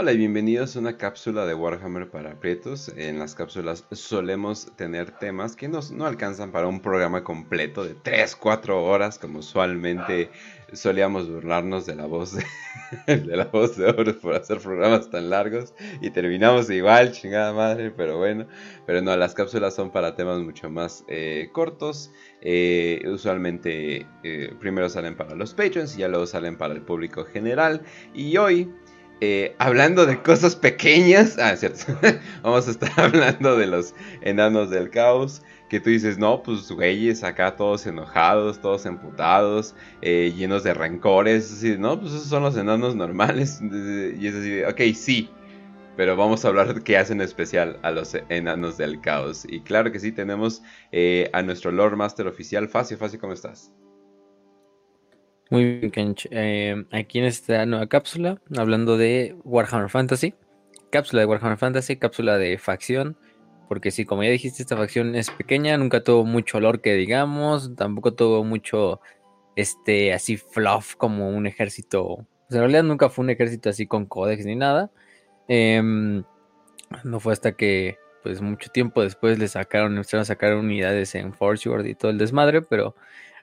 Hola y bienvenidos a una cápsula de Warhammer para aprietos. En las cápsulas solemos tener temas que nos, no alcanzan para un programa completo de 3-4 horas, como usualmente solíamos burlarnos de la voz de, de la voz de oro por hacer programas tan largos y terminamos igual, chingada madre, pero bueno. Pero no, las cápsulas son para temas mucho más eh, cortos. Eh, usualmente eh, primero salen para los patrons y ya luego salen para el público general. Y hoy eh, hablando de cosas pequeñas. Ah, cierto. Vamos a estar hablando de los enanos del caos. Que tú dices, no, pues güeyes, acá todos enojados, todos emputados, eh, llenos de rencores. Así, no, pues esos son los enanos normales. Y es así, ok, sí. Pero vamos a hablar de qué hacen especial a los enanos del caos. Y claro que sí, tenemos eh, a nuestro Lord Master oficial, Facio. Facio, ¿cómo estás? Muy bien, Kench. Eh, aquí en esta nueva cápsula, hablando de Warhammer Fantasy. Cápsula de Warhammer Fantasy, cápsula de facción. Porque sí, como ya dijiste, esta facción es pequeña, nunca tuvo mucho olor que digamos, tampoco tuvo mucho, este, así fluff como un ejército. Pues en realidad nunca fue un ejército así con códex ni nada. Em, no fue hasta que, pues mucho tiempo después le sacaron, empezaron a sacar unidades en Forge World y todo el desmadre, pero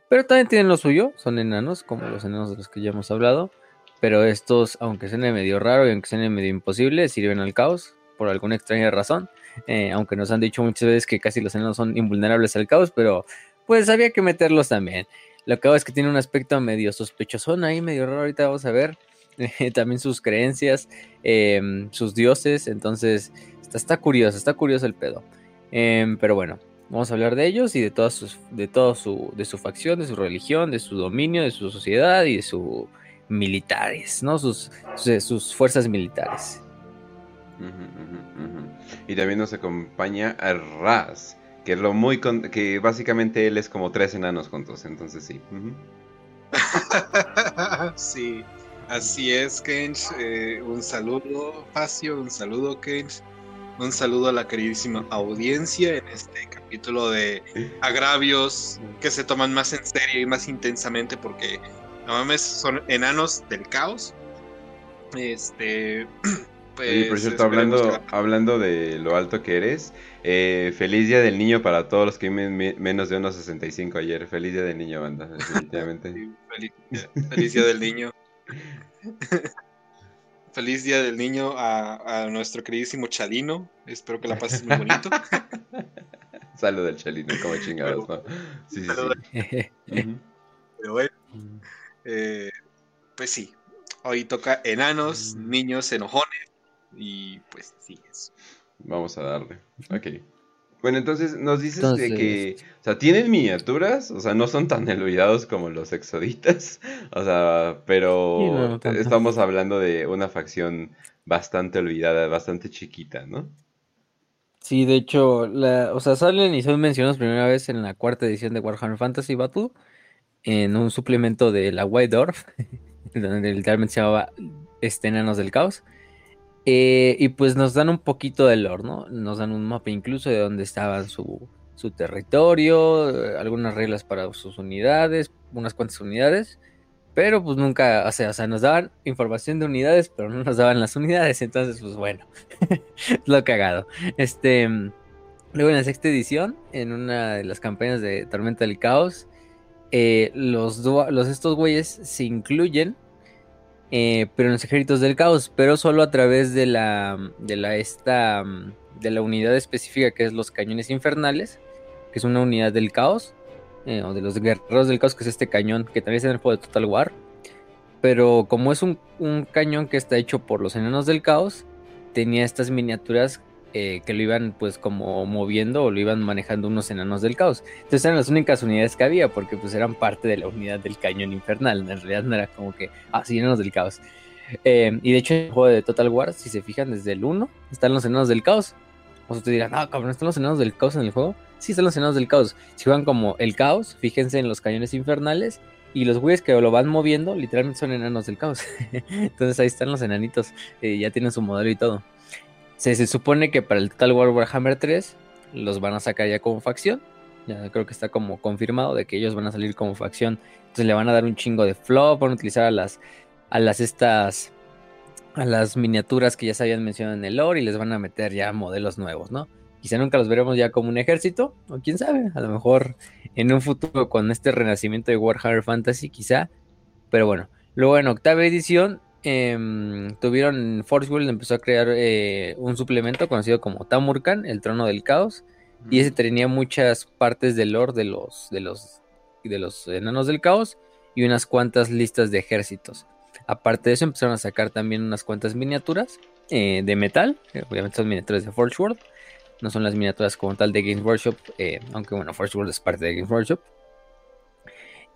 pero también tienen lo suyo, son enanos, como los enanos de los que ya hemos hablado. Pero estos, aunque sean medio raro y aunque sean medio imposible, sirven al caos por alguna extraña razón. Eh, aunque nos han dicho muchas veces que casi los enanos son invulnerables al caos, pero pues había que meterlos también. Lo que hago es que tiene un aspecto medio sospechoso ahí, medio raro. Ahorita vamos a ver también sus creencias, em, sus dioses. Entonces, está, curioso, está curioso el pedo. Em, pero bueno, Vamos a hablar de ellos y de todas sus, de todo su, de su facción, de su religión, de su dominio, de su sociedad y de sus militares, ¿no? Sus, sus, fuerzas militares. Y también nos acompaña a Raz, que es lo muy que básicamente él es como tres enanos juntos, entonces sí. sí, así es, Kench. Eh, un saludo, Facio, un saludo, Kench. Un saludo a la queridísima audiencia en este capítulo de agravios que se toman más en serio y más intensamente porque no son enanos del caos. Este. Pues, por cierto, hablando, hablando de lo alto que eres, eh, feliz día del niño para todos los que viven menos de 1.65 ayer. Feliz día del niño, banda, definitivamente. feliz, feliz día del niño. Feliz Día del Niño a, nuestro queridísimo Chalino. Espero que la pases muy bonito. Salud del Chalino, como chingados, ¿no? Sí, sí, sí. Pero bueno, eh, pues sí. Hoy toca enanos, mm. niños, enojones. Y pues sí, eso. Vamos a darle. Ok. Bueno, entonces nos dices de que, o sea, tienen miniaturas, o sea, no son tan olvidados como los exoditas, o sea, pero estamos hablando de una facción bastante olvidada, bastante chiquita, ¿no? Sí, de hecho, la, o sea, salen y son mencionados primera vez en la cuarta edición de Warhammer Fantasy Battle, en un suplemento de la White Dwarf, donde literalmente se llamaba este, Enanos del Caos. Eh, y pues nos dan un poquito de lore, ¿no? Nos dan un mapa incluso de dónde estaba su, territorio, eh, algunas reglas para sus unidades, unas cuantas unidades. Pero pues nunca, o sea, o sea, nos daban información de unidades, pero no nos daban las unidades. Entonces, pues bueno, lo cagado. Este, luego en la sexta edición, en una de las campañas de Tormenta del Caos, eh, los, los estos güeyes se incluyen eh, pero en los ejércitos del caos, pero solo a través de la, de la, esta, de la unidad específica que es los cañones infernales, que es una unidad del caos, eh, o de los guerreros del caos, que es este cañón, que también está en el juego de Total War, pero como es un, un cañón que está hecho por los enanos del caos, tenía estas miniaturas eh, que lo iban pues como moviendo o lo iban manejando unos enanos del caos. Entonces eran las únicas unidades que había porque pues eran parte de la unidad del cañón infernal. En realidad no era como que, ah, enanos del caos. Eh, y de hecho en el juego de Total War, si se fijan desde el 1, están los enanos del caos. Te dirán, ah, cabrón, ¿están los enanos del caos en el juego? Sí, están los enanos del caos. Si juegan como el caos, fíjense en los cañones infernales. Y los güeyes que lo van moviendo, literalmente son enanos del caos. Entonces ahí están los enanitos. Eh, ya tienen su modelo y todo. Se, supone que para el Total War Warhammer 3 los van a sacar ya como facción. Ya creo que está como confirmado de que ellos van a salir como facción. Entonces le van a dar un chingo de flop, van a utilizar a las, a las estas, a las miniaturas que ya se habían mencionado en el lore y les van a meter ya modelos nuevos, ¿no? Quizá nunca los veremos ya como un ejército, o quién sabe, a lo mejor en un futuro con este renacimiento de Warhammer Fantasy, quizá. Pero bueno, luego en octava edición eh, tuvieron, Force World empezó a crear eh, un suplemento conocido como Tamurkan, el trono del caos, y ese tenía muchas partes del lore de los, de los, de los enanos del caos y unas cuantas listas de ejércitos. Aparte de eso, empezaron a sacar también unas cuantas miniaturas eh, de metal. obviamente son miniaturas de Forge World. No son las miniaturas como tal de Games Workshop. Eh, aunque bueno, Forge World es parte de Games Workshop.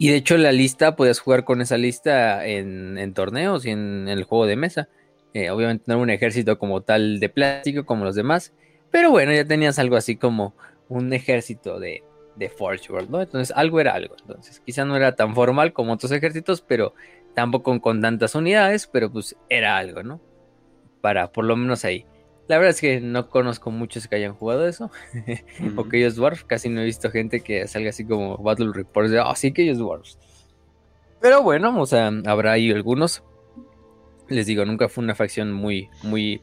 Y de hecho, la lista, podías jugar con esa lista en, torneos y en, el juego de mesa. Eh, obviamente no era un ejército como tal de plástico como los demás. Pero bueno, ya tenías algo así como un ejército de, de Forge World, ¿no? Entonces algo era algo. Entonces quizá no era tan formal como otros ejércitos, pero Tampoco con tantas unidades, pero pues era algo, ¿no? Para por lo menos ahí. La verdad es que no conozco muchos que hayan jugado eso. o que ellos Dwarf. Casi no he visto gente que salga así como Battle Reports de, oh, sí que ellos Dwarfs. Pero bueno, o sea, habrá ahí algunos. Les digo, nunca fue una facción muy, muy,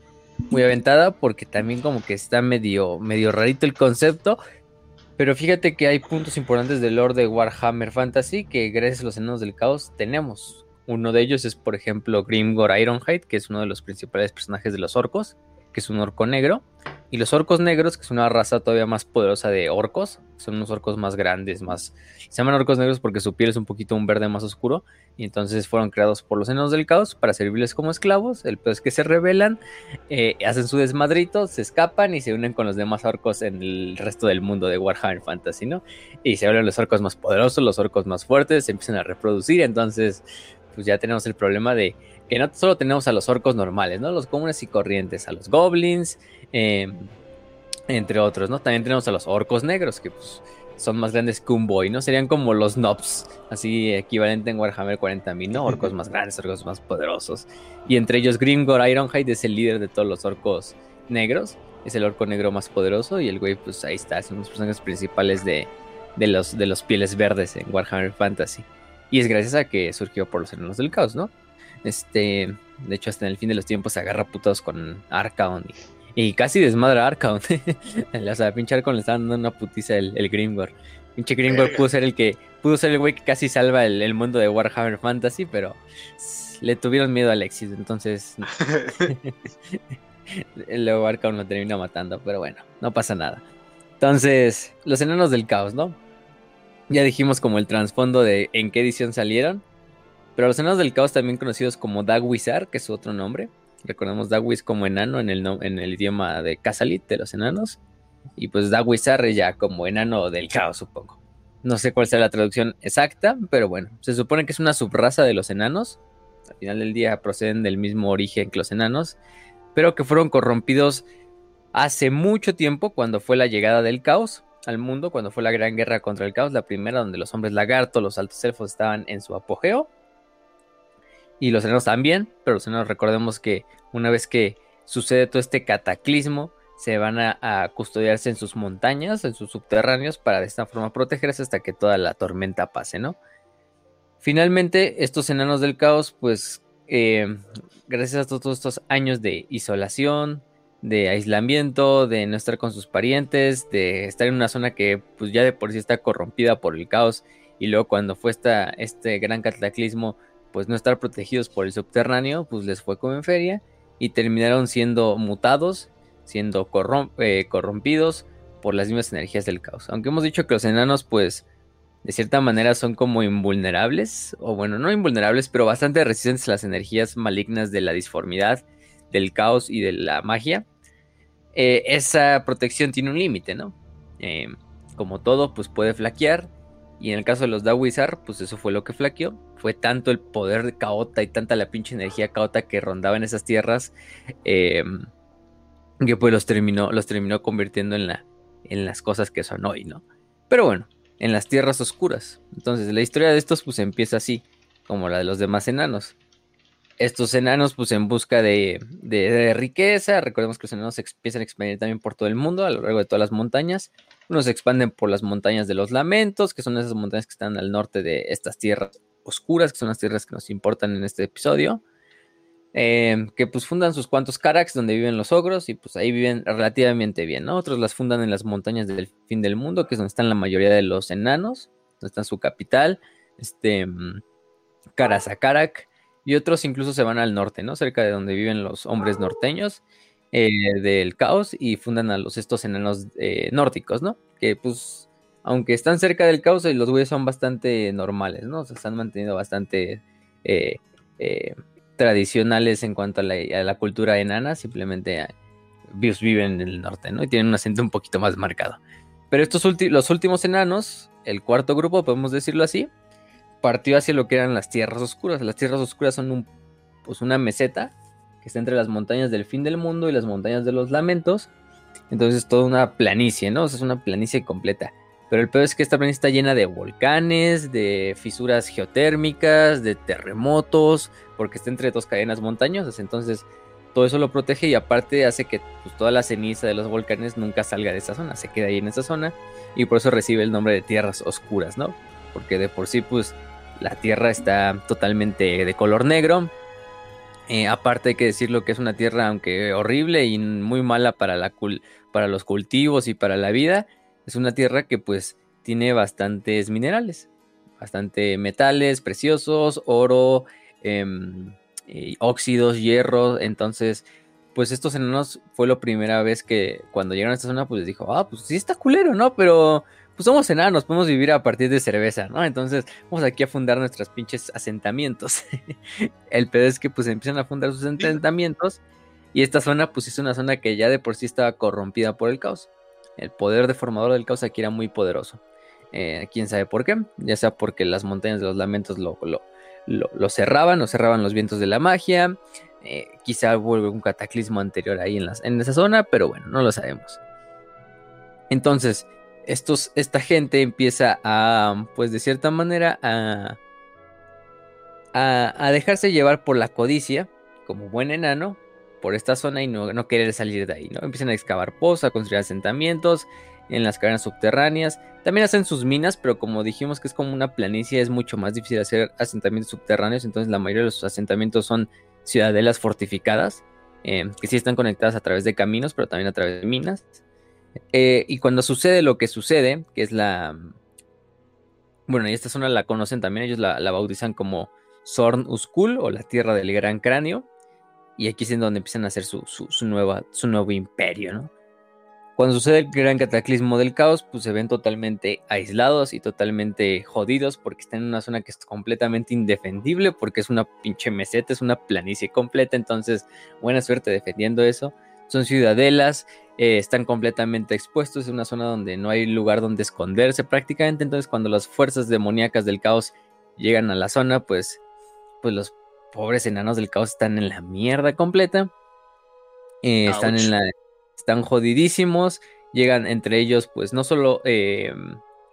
muy aventada porque también como que está medio, medio rarito el concepto. Pero fíjate que hay puntos importantes del lore de Warhammer Fantasy que gracias a los enanos del caos tenemos. Uno de ellos es, por ejemplo, Grimgor Ironhide, que es uno de los principales personajes de los orcos, que es un orco negro. Y los orcos negros, que es una raza todavía más poderosa de orcos, son unos orcos más grandes, más... Se llaman orcos negros porque su piel es un poquito un verde más oscuro. Y entonces fueron creados por los enanos del caos para servirles como esclavos. El peor es que se rebelan, eh, hacen su desmadrito, se escapan y se unen con los demás orcos en el resto del mundo de Warhammer Fantasy, ¿no? Y se vuelven los orcos más poderosos, los orcos más fuertes, se empiezan a reproducir. Entonces pues ya tenemos el problema de que no solo tenemos a los orcos normales, ¿no? Los comunes y corrientes, a los goblins, em, entre otros, ¿no? También tenemos a los orcos negros, que pues, son más grandes que un boy, ¿no? Serían como los nobs, así equivalente en Warhammer 40.000, ¿no? Orcos más grandes, orcos más poderosos. Y entre ellos Grimgor Ironhide es el líder de todos los orcos negros, es el orco negro más poderoso y el güey, pues ahí está, es uno de los personajes principales de, de, los, de los pieles verdes en Warhammer Fantasy. Y es gracias a que surgió por los enanos del caos, ¿no? Este, de hecho, hasta en el fin de los tiempos se agarra putos con Arcaon y, casi desmadra a Arcaon. o sea, pinche Arcaon le está dando una putiza el, el Grimgor. Pinche Grimgor pudo ser el que, pudo ser el güey que casi salva el, mundo de Warhammer Fantasy, pero le tuvieron miedo a Alexis, entonces. Luego Arcaon lo termina matando, pero bueno, no pasa nada. Entonces, los enanos del caos, ¿no? Ya dijimos como el trasfondo de en qué edición salieron. Pero los enanos del caos también conocidos como Dagwizar, que es su otro nombre. Recordemos Dagwiz como enano en el, en el idioma de Casalit, de los enanos. Y pues Dagwizar ya como enano del caos, supongo. No sé cuál sea la traducción exacta, pero bueno, se supone que es una subraza de los enanos. Al final del día proceden del mismo origen que los enanos, pero que fueron corrompidos hace mucho tiempo cuando fue la llegada del caos al mundo cuando fue la gran guerra contra el caos, la primera donde los hombres lagarto, los altos elfos estaban en su apogeo. Y los enanos también, pero los enanos recordemos que una vez que sucede todo este cataclismo, se van a, custodiarse en sus montañas, en sus subterráneos, para de esta forma protegerse hasta que toda la tormenta pase, ¿no? Finalmente, estos enanos del caos, pues, eh, gracias a todos estos años de isolación, de aislamiento, de no estar con sus parientes, de estar en una zona que pues ya de por sí está corrompida por el caos y luego cuando fue esta, este gran cataclismo pues no estar protegidos por el subterráneo pues les fue como en feria y terminaron siendo mutados, siendo eh, corrompidos por las mismas energías del caos. Aunque hemos dicho que los enanos pues de cierta manera son como invulnerables, o bueno, no invulnerables, pero bastante resistentes a las energías malignas de la disformidad del caos y de la magia, eh, esa protección tiene un límite, ¿no? Eh, como todo, pues puede flaquear. Y en el caso de los Dawizar, pues eso fue lo que flaqueó. Fue tanto el poder de caota y tanta la pinche energía caota que rondaba en esas tierras. Eh, que pues los terminó, los terminó convirtiendo en, la, en las cosas que son hoy, ¿no? Pero bueno, en las tierras oscuras. Entonces la historia de estos pues empieza así, como la de los demás enanos estos enanos, pues en busca de, riqueza, recordemos que los enanos empiezan a expandir también por todo el mundo, a lo largo de todas las montañas. Unos se expanden por las montañas de los lamentos, que son esas montañas que están al norte de estas tierras oscuras, que son las tierras que nos importan en este episodio. em, que pues fundan sus cuantos Karaks donde viven los ogros y pues ahí viven relativamente bien, ¿no? Otros las fundan en las montañas del fin del mundo, que es donde están la mayoría de los enanos, donde está su capital, este, mm, Karasakarak, y otros incluso se van al norte, ¿no? Cerca de donde viven los hombres norteños eh, del caos y fundan a los estos enanos eh, nórdicos, ¿no? Que pues, aunque están cerca del caos, eh, los güeyes son bastante normales, ¿no? O sea, se han mantenido bastante tradicionales en cuanto a la, cultura enana, simplemente viven en el norte, ¿no? Y tienen un acento un poquito más marcado. Pero estos los últimos enanos, el cuarto grupo, podemos decirlo así, partió hacia lo que eran las tierras oscuras. Las tierras oscuras son un, pues una meseta que está entre las montañas del fin del mundo y las montañas de los lamentos. Entonces es toda una planicie, ¿no? es una planicie completa. Pero el peor es que esta planicie está llena de volcanes, de fisuras geotérmicas, de terremotos, porque está entre dos cadenas montañosas. Entonces todo eso lo protege y aparte hace que pues, toda la ceniza de los volcanes nunca salga de esa zona, se queda ahí en esa zona y por eso recibe el nombre de tierras oscuras, ¿no? Porque de por sí pues la tierra está totalmente de color negro. Eh, aparte hay que decirlo que es una tierra, aunque horrible y muy mala para, la para los cultivos y para la vida, es una tierra que pues tiene bastantes minerales, bastante metales preciosos, oro, em, óxidos, hierro. Entonces, pues estos enanos fue la primera vez que cuando llegaron a esta zona, pues les dijo, ah, pues sí está culero, ¿no? Pero pues somos enanos, podemos vivir a partir de cerveza, ¿no? Entonces vamos aquí a fundar nuestros pinches asentamientos. el pedo es que pues empiezan a fundar sus asentamientos y esta zona pues es una zona que ya de por sí estaba corrompida por el caos. El poder deformador del caos aquí era muy poderoso. Eh, quién sabe por qué, ya sea porque las montañas de los lamentos lo, lo, cerraban o cerraban los vientos de la magia. Eh, quizá hubo un cataclismo anterior ahí en, en esa zona, pero bueno, no lo sabemos. Entonces, estos, esta gente empieza a, pues de cierta manera, a, a, dejarse llevar por la codicia, como buen enano, por esta zona y no, querer salir de ahí, ¿no? Empiezan a excavar pozos, a construir asentamientos en las cavernas subterráneas. También hacen sus minas, pero como dijimos que es como una planicie, es mucho más difícil hacer asentamientos subterráneos, entonces la mayoría de los asentamientos son ciudadelas fortificadas, eh, que sí están conectadas a través de caminos, pero también a través de minas. Eh, y cuando sucede lo que sucede, que es la... Bueno, y esta zona la conocen también, ellos la, bautizan como Sorn Uskul o la Tierra del Gran Cráneo. Y aquí es en donde empiezan a hacer su, nueva, su nuevo imperio, ¿no? Cuando sucede el gran cataclismo del caos, pues se ven totalmente aislados y totalmente jodidos porque están en una zona que es completamente indefendible porque es una pinche meseta, es una planicie completa, entonces buena suerte defendiendo eso. Son ciudadelas, eh, están completamente expuestos, es una zona donde no hay lugar donde esconderse prácticamente, entonces cuando las fuerzas demoníacas del caos llegan a la zona, pues, pues los pobres enanos del caos están en la mierda completa, eh, están en la, están jodidísimos, llegan entre ellos pues no solo eh,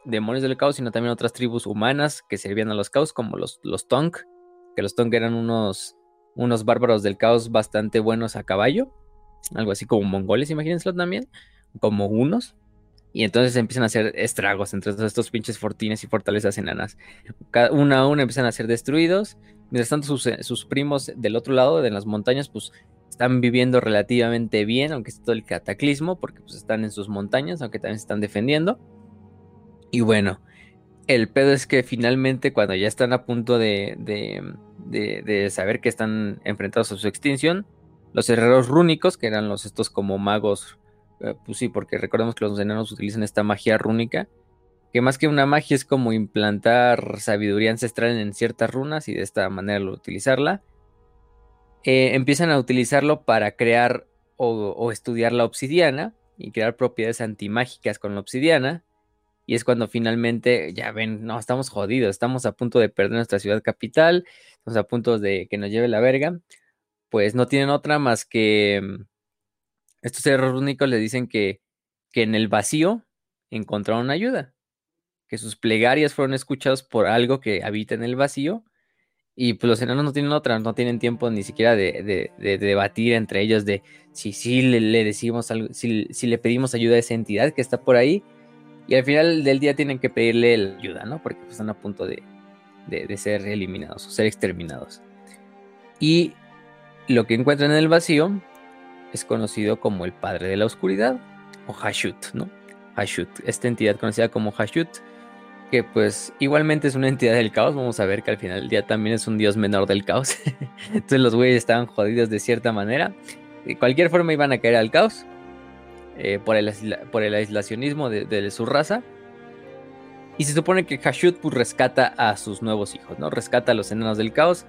demonios del caos, sino también otras tribus humanas que servían a los caos, como los, los Tonk, que los Tonk eran unos, unos bárbaros del caos bastante buenos a caballo algo así como mongoles, imagínenselo también, como unos. Y entonces empiezan a hacer estragos entre todos estos pinches fortines y fortalezas enanas. Una a una empiezan a ser destruidos. Mientras tanto, sus, primos del otro lado, de las montañas, pues están viviendo relativamente bien, aunque es todo el cataclismo, porque pues están en sus montañas, aunque también se están defendiendo. Y bueno, el pedo es que finalmente cuando ya están a punto de, de, de saber que están enfrentados a su extinción, los herreros rúnicos, que eran los estos como magos, eh, pues sí, porque recordemos que los enanos utilizan esta magia rúnica, que más que una magia es como implantar sabiduría ancestral en ciertas runas y de esta manera utilizarla. Eh, empiezan a utilizarlo para crear o, estudiar la obsidiana y crear propiedades antimágicas con la obsidiana. Y es cuando finalmente, ya ven, no, estamos jodidos, estamos a punto de perder nuestra ciudad capital, estamos a punto de que nos lleve la verga pues no tienen otra más que mm, estos seres únicos le dicen que, que en el vacío encontraron ayuda, que sus plegarias fueron escuchadas por algo que habita en el vacío y pues los enanos no tienen otra, no tienen tiempo ni siquiera de, debatir entre ellos de si sí le, decimos algo, si, si, le pedimos ayuda a esa entidad que está por ahí y al final del día tienen que pedirle la ayuda, ¿no? Porque pues, están a punto de, de ser eliminados o ser exterminados. Y lo que encuentran en el vacío es conocido como el padre de la oscuridad o Hashut, ¿no? Hashut, esta entidad conocida como Hashut, que pues igualmente es una entidad del caos, vamos a ver que al final del día también es un dios menor del caos. Entonces los güeyes estaban jodidos de cierta manera. De cualquier forma iban a caer al caos eh, por, el, por el aislacionismo de, su raza. Y se supone que Hashut pues, rescata a sus nuevos hijos, ¿no? Rescata a los enanos del caos,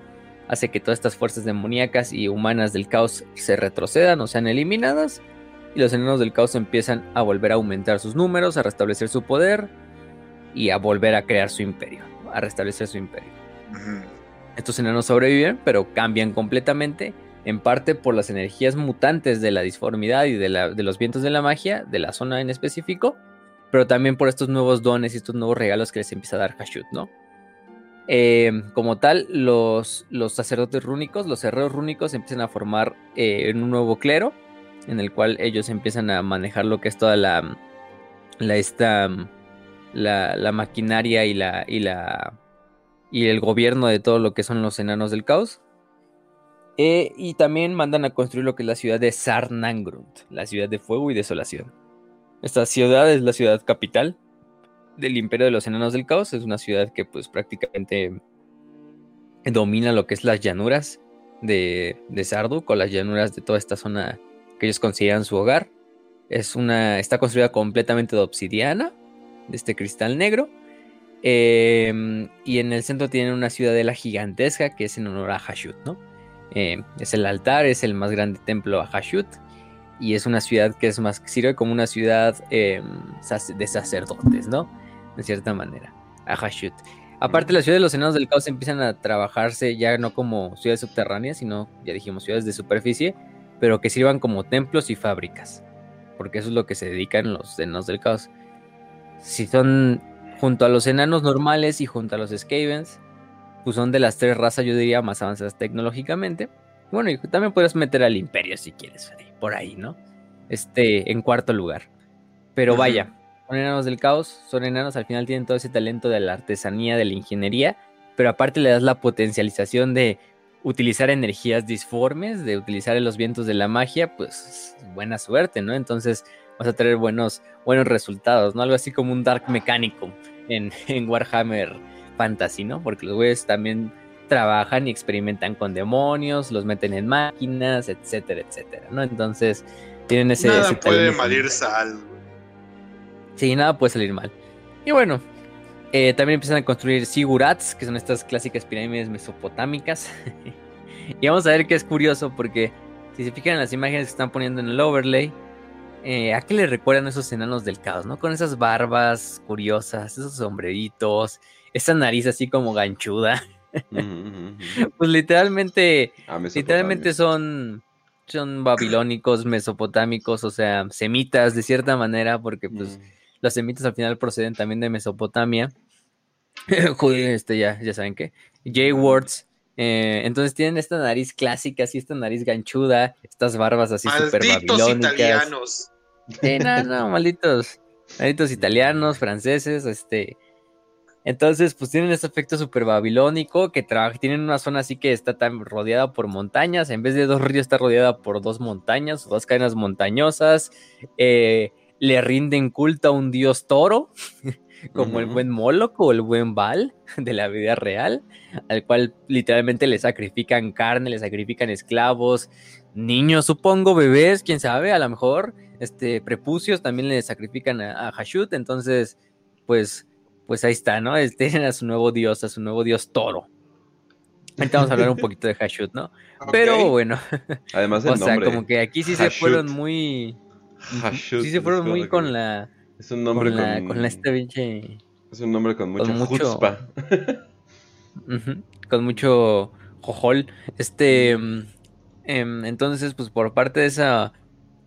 hace que todas estas fuerzas demoníacas y humanas del caos se retrocedan o sean eliminadas. Y los enanos del caos empiezan a volver a aumentar sus números, a restablecer su poder y a volver a crear su imperio, a restablecer su imperio. Estos enanos sobreviven, pero cambian completamente, en parte por las energías mutantes de la disformidad y de, los vientos de la magia, de la zona en específico, pero también por estos nuevos dones y estos nuevos regalos que les empieza a dar Hashut, ¿no? Eh, como tal, los, los, sacerdotes rúnicos, los herreros rúnicos empiezan a formar eh, un nuevo clero, en el cual ellos empiezan a manejar lo que es toda la, la esta, la, maquinaria y la, y la y el gobierno de todo lo que son los enanos del caos. Eh, y también mandan a construir lo que es la ciudad de Sarnangrunt, la ciudad de fuego y desolación. Esta ciudad es la ciudad capital del imperio de los enanos del caos. Es una ciudad que pues prácticamente domina lo que es las llanuras de, de Sarduk o las llanuras de toda esta zona que ellos consideran su hogar. Es una, está construida completamente de obsidiana, de este cristal negro. Em, y en el centro tienen una ciudadela gigantesca que es en honor a Hashut, ¿no? Em, es el altar, es el más grande templo a Hashut. Y es una ciudad que es más, sirve como una ciudad em, de sacerdotes, ¿no? De cierta manera, a Hashut. Aparte, las ciudades de los enanos del caos empiezan a trabajarse ya no como ciudades subterráneas, sino, ya dijimos, ciudades de superficie, pero que sirvan como templos y fábricas. Porque eso es lo que se dedican los enanos del caos si son junto a los enanos normales y junto a los Skavens, pues son de las tres razas, yo diría, más avanzadas tecnológicamente. Bueno, y también puedes meter al Imperio si quieres, por ahí, ¿no? Este, en cuarto lugar. Pero vaya, son enanos del caos, son enanos, al final tienen todo ese talento de la artesanía, de la ingeniería, pero aparte le das la potencialización de utilizar energías disformes, de utilizar los vientos de la magia, pues buena suerte, ¿no? Entonces, vas a tener buenos, buenos resultados, ¿no? Algo así como un Dark Mecánico en, Warhammer Fantasy, ¿no? Porque los güeyes también trabajan y experimentan con demonios, los meten en máquinas, etcétera, etcétera, ¿no? Entonces, tienen ese... Nada puede salir sal. Sí, nada puede salir mal. Y bueno, eh, también empiezan a construir sigurats, que son estas clásicas pirámides mesopotámicas. y vamos a ver que es curioso porque si se fijan en las imágenes que están poniendo en el overlay, eh, ¿a qué le recuerdan esos enanos del caos, no? Con esas barbas curiosas, esos sombreritos, esa nariz así como ganchuda. pues literalmente, ah, literalmente son, son babilónicos, mesopotámicos, o sea, semitas de cierta manera, porque pues mm. Los semitas al final proceden también de Mesopotamia. este ya, ya saben qué. J-Words. Eh, entonces tienen esta nariz clásica, así esta nariz ganchuda, estas barbas así súper babilónicas. italianos. Sí, no, no, malditos, malditos italianos, franceses, este. Entonces, pues tienen este efecto súper babilónico que tienen una zona así que está tan rodeada por montañas. En vez de dos ríos, está rodeada por dos montañas, dos cadenas montañosas. Eh, le rinden culto a un dios toro, como el buen Moloch o el buen Baal de la vida real, al cual literalmente le sacrifican carne, le sacrifican esclavos, niños, supongo, bebés, quién sabe, a lo mejor este, prepucios también le sacrifican a, Hashut, entonces, pues, pues ahí está, ¿no? Este era su nuevo dios, a su nuevo dios toro. Ahorita vamos a hablar un poquito de Hashut, ¿no? Pero bueno. Además el o sea, como que aquí sí se fueron muy... Hashut, sí se fueron muy con la... Es un nombre con, la, con este pinche... Es un nombre con mucha mucho, con mucho jojol. Este... Mm, em, entonces, pues por parte de esa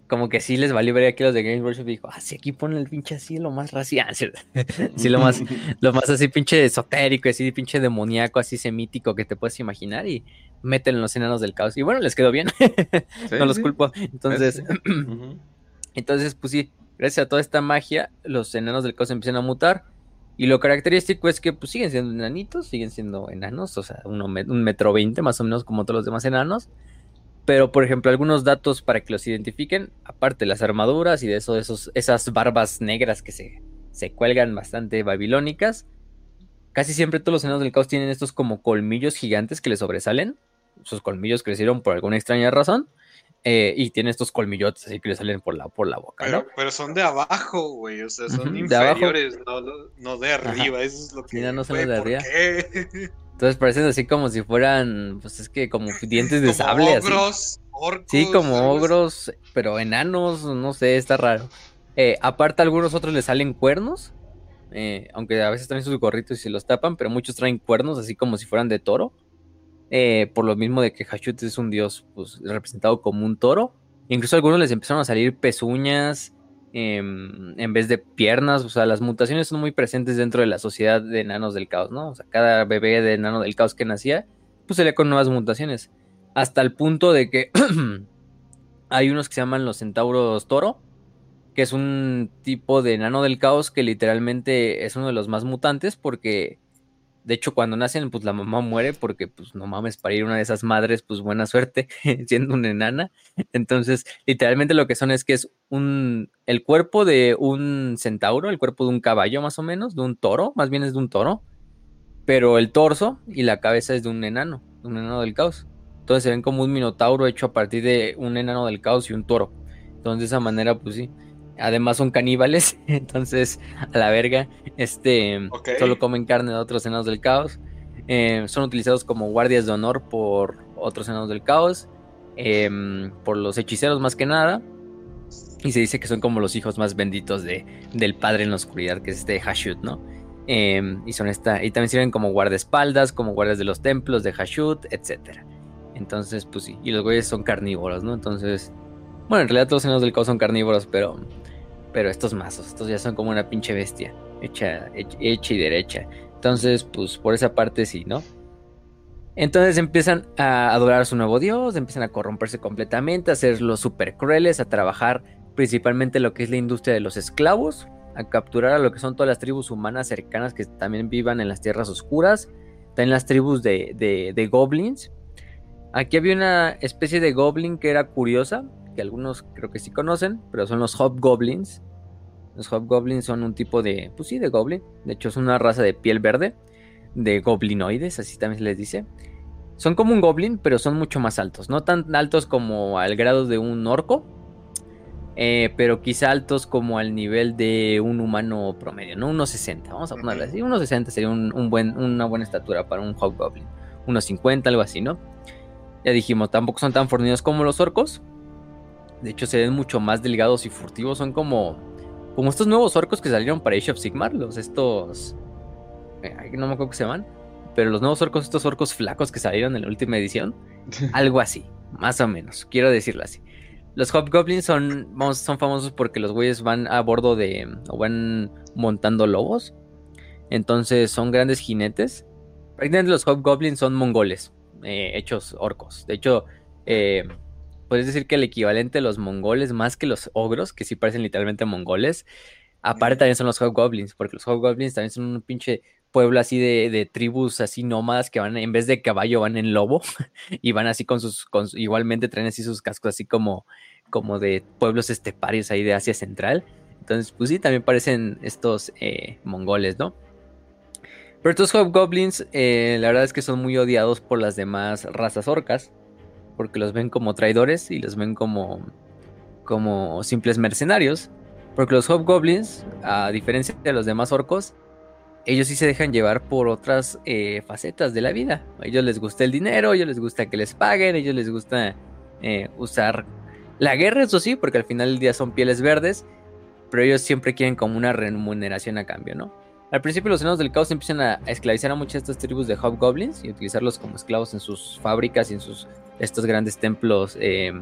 como que sí les valió ver aquí los de Games Workshop y dijo, ah, sí, aquí ponen el pinche así, lo más racial, sí, lo más, lo más así pinche esotérico, así pinche demoníaco, así semítico que te puedes imaginar y meten en los enanos del caos. Y bueno, les quedó bien, no los culpo. Entonces, entonces, pues sí, gracias a toda esta magia, los enanos del caos empiezan a mutar. Y lo característico es que pues siguen siendo enanitos, siguen siendo enanos, o sea, un metro veinte más o menos como todos los demás enanos Pero, por ejemplo, algunos datos para que los identifiquen, aparte de las armaduras y de eso, esos, esas barbas negras que se, se cuelgan bastante babilónicas, casi siempre todos los enanos del caos tienen estos como colmillos gigantes que les sobresalen. Sus colmillos crecieron por alguna extraña razón. Eh, y tiene estos colmillotes así que le salen por la, por la boca. Pero, pero son de abajo, güey. O sea, son inferiores, no, no, de arriba. Eso es lo que. no son de arriba. Entonces parecen así como si fueran, pues es que como dientes de sable. Ogros, Orcos, sí, como ogros, pero enanos, no sé, está raro. Eh, aparte, algunos otros le salen cuernos. Eh, aunque a veces traen sus gorritos y se los tapan, pero muchos traen cuernos así como si fueran de toro. Eh, por lo mismo de que Hashut es un dios pues, representado como un toro. Incluso a algunos les empezaron a salir pezuñas em, en vez de piernas. O sea, las mutaciones son muy presentes dentro de la sociedad de enanos del caos, ¿no? O sea, cada bebé de enano del caos que nacía, pues salía con nuevas mutaciones. Hasta el punto de que hay unos que se llaman los centauros toro, que es un tipo de enano del caos que literalmente es uno de los más mutantes porque de hecho, cuando nacen, pues la mamá muere porque, pues no mames, para ir una de esas madres, pues buena suerte, siendo una enana. Entonces, literalmente lo que son es que es un, el cuerpo de un centauro, el cuerpo de un caballo más o menos, de un toro, más bien es de un toro, pero el torso y la cabeza es de un enano, un enano del caos. Entonces se ven como un minotauro hecho a partir de un enano del caos y un toro. Entonces de esa manera, pues sí. Además son caníbales, entonces a la verga, este, solo comen carne de otros enanos del caos. Eh, son utilizados como guardias de honor por otros enanos del caos, em, por los hechiceros más que nada. Y se dice que son como los hijos más benditos de, del padre en la oscuridad, que es este Hashut, ¿no? Em, y son esta, y también sirven como guardaespaldas, como guardias de los templos de Hashut, etc. Entonces, pues sí, y los güeyes son carnívoros, ¿no? Entonces, bueno, en realidad todos los enanos del caos son carnívoros, pero pero estos mazos, estos ya son como una pinche bestia, hecha, hecha y derecha. Entonces, pues por esa parte sí, ¿no? Entonces empiezan a adorar a su nuevo dios, empiezan a corromperse completamente, a ser los super crueles, a trabajar principalmente lo que es la industria de los esclavos, a capturar a lo que son todas las tribus humanas cercanas que también vivan en las tierras oscuras, también las tribus de, de, de goblins. Aquí había una especie de goblin que era curiosa, que algunos creo que sí conocen, pero son los Hobgoblins. Los Hobgoblins son un tipo de, pues sí, de goblin. De hecho, es una raza de piel verde, de goblinoides, así también se les dice. Son como un goblin, pero son mucho más altos. No tan altos como al grado de un orco, eh, pero quizá altos como al nivel de un humano promedio, ¿no? Unos 60, vamos a ponerle así. Unos 60 sería un, buen, una buena estatura para un Hobgoblin. Unos 50, algo así, ¿no? Ya dijimos, tampoco son tan fornidos como los orcos, de hecho, se ven mucho más delgados y furtivos. Son como, como estos nuevos orcos que salieron para Age of Sigmar. Los estos. Eh, no me acuerdo cómo se llaman. Pero los nuevos orcos, estos orcos flacos que salieron en la última edición. algo así, más o menos. Quiero decirlo así. Los Hobgoblins son, son famosos porque los güeyes van a bordo de. o van montando lobos. Entonces son grandes jinetes. Prácticamente los Hobgoblins son mongoles. Eh, hechos orcos. De hecho, eh, puedes decir que el equivalente a los mongoles, más que los ogros, que sí parecen literalmente mongoles, aparte también son los hobgoblins, porque los hobgoblins también son un pinche pueblo así de, tribus así nómadas que van, en vez de caballo, van en lobo, y van así con sus, igualmente traen así sus cascos así como, como de pueblos esteparios ahí de Asia Central. Entonces, pues sí, también parecen estos eh, mongoles, ¿no? Pero estos hobgoblins, eh, la verdad es que son muy odiados por las demás razas orcas porque los ven como traidores y los ven como, como simples mercenarios. Porque los Hobgoblins, a diferencia de los demás orcos, ellos sí se dejan llevar por otras eh, facetas de la vida. A ellos les gusta el dinero, a ellos les gusta que les paguen, a ellos les gusta eh, usar la guerra, eso sí, porque al final del día son pieles verdes, pero ellos siempre quieren como una remuneración a cambio, ¿no? Al principio los enanos del caos empiezan a esclavizar a muchas de estas tribus de hobgoblins y utilizarlos como esclavos en sus fábricas y en sus estos grandes templos, em,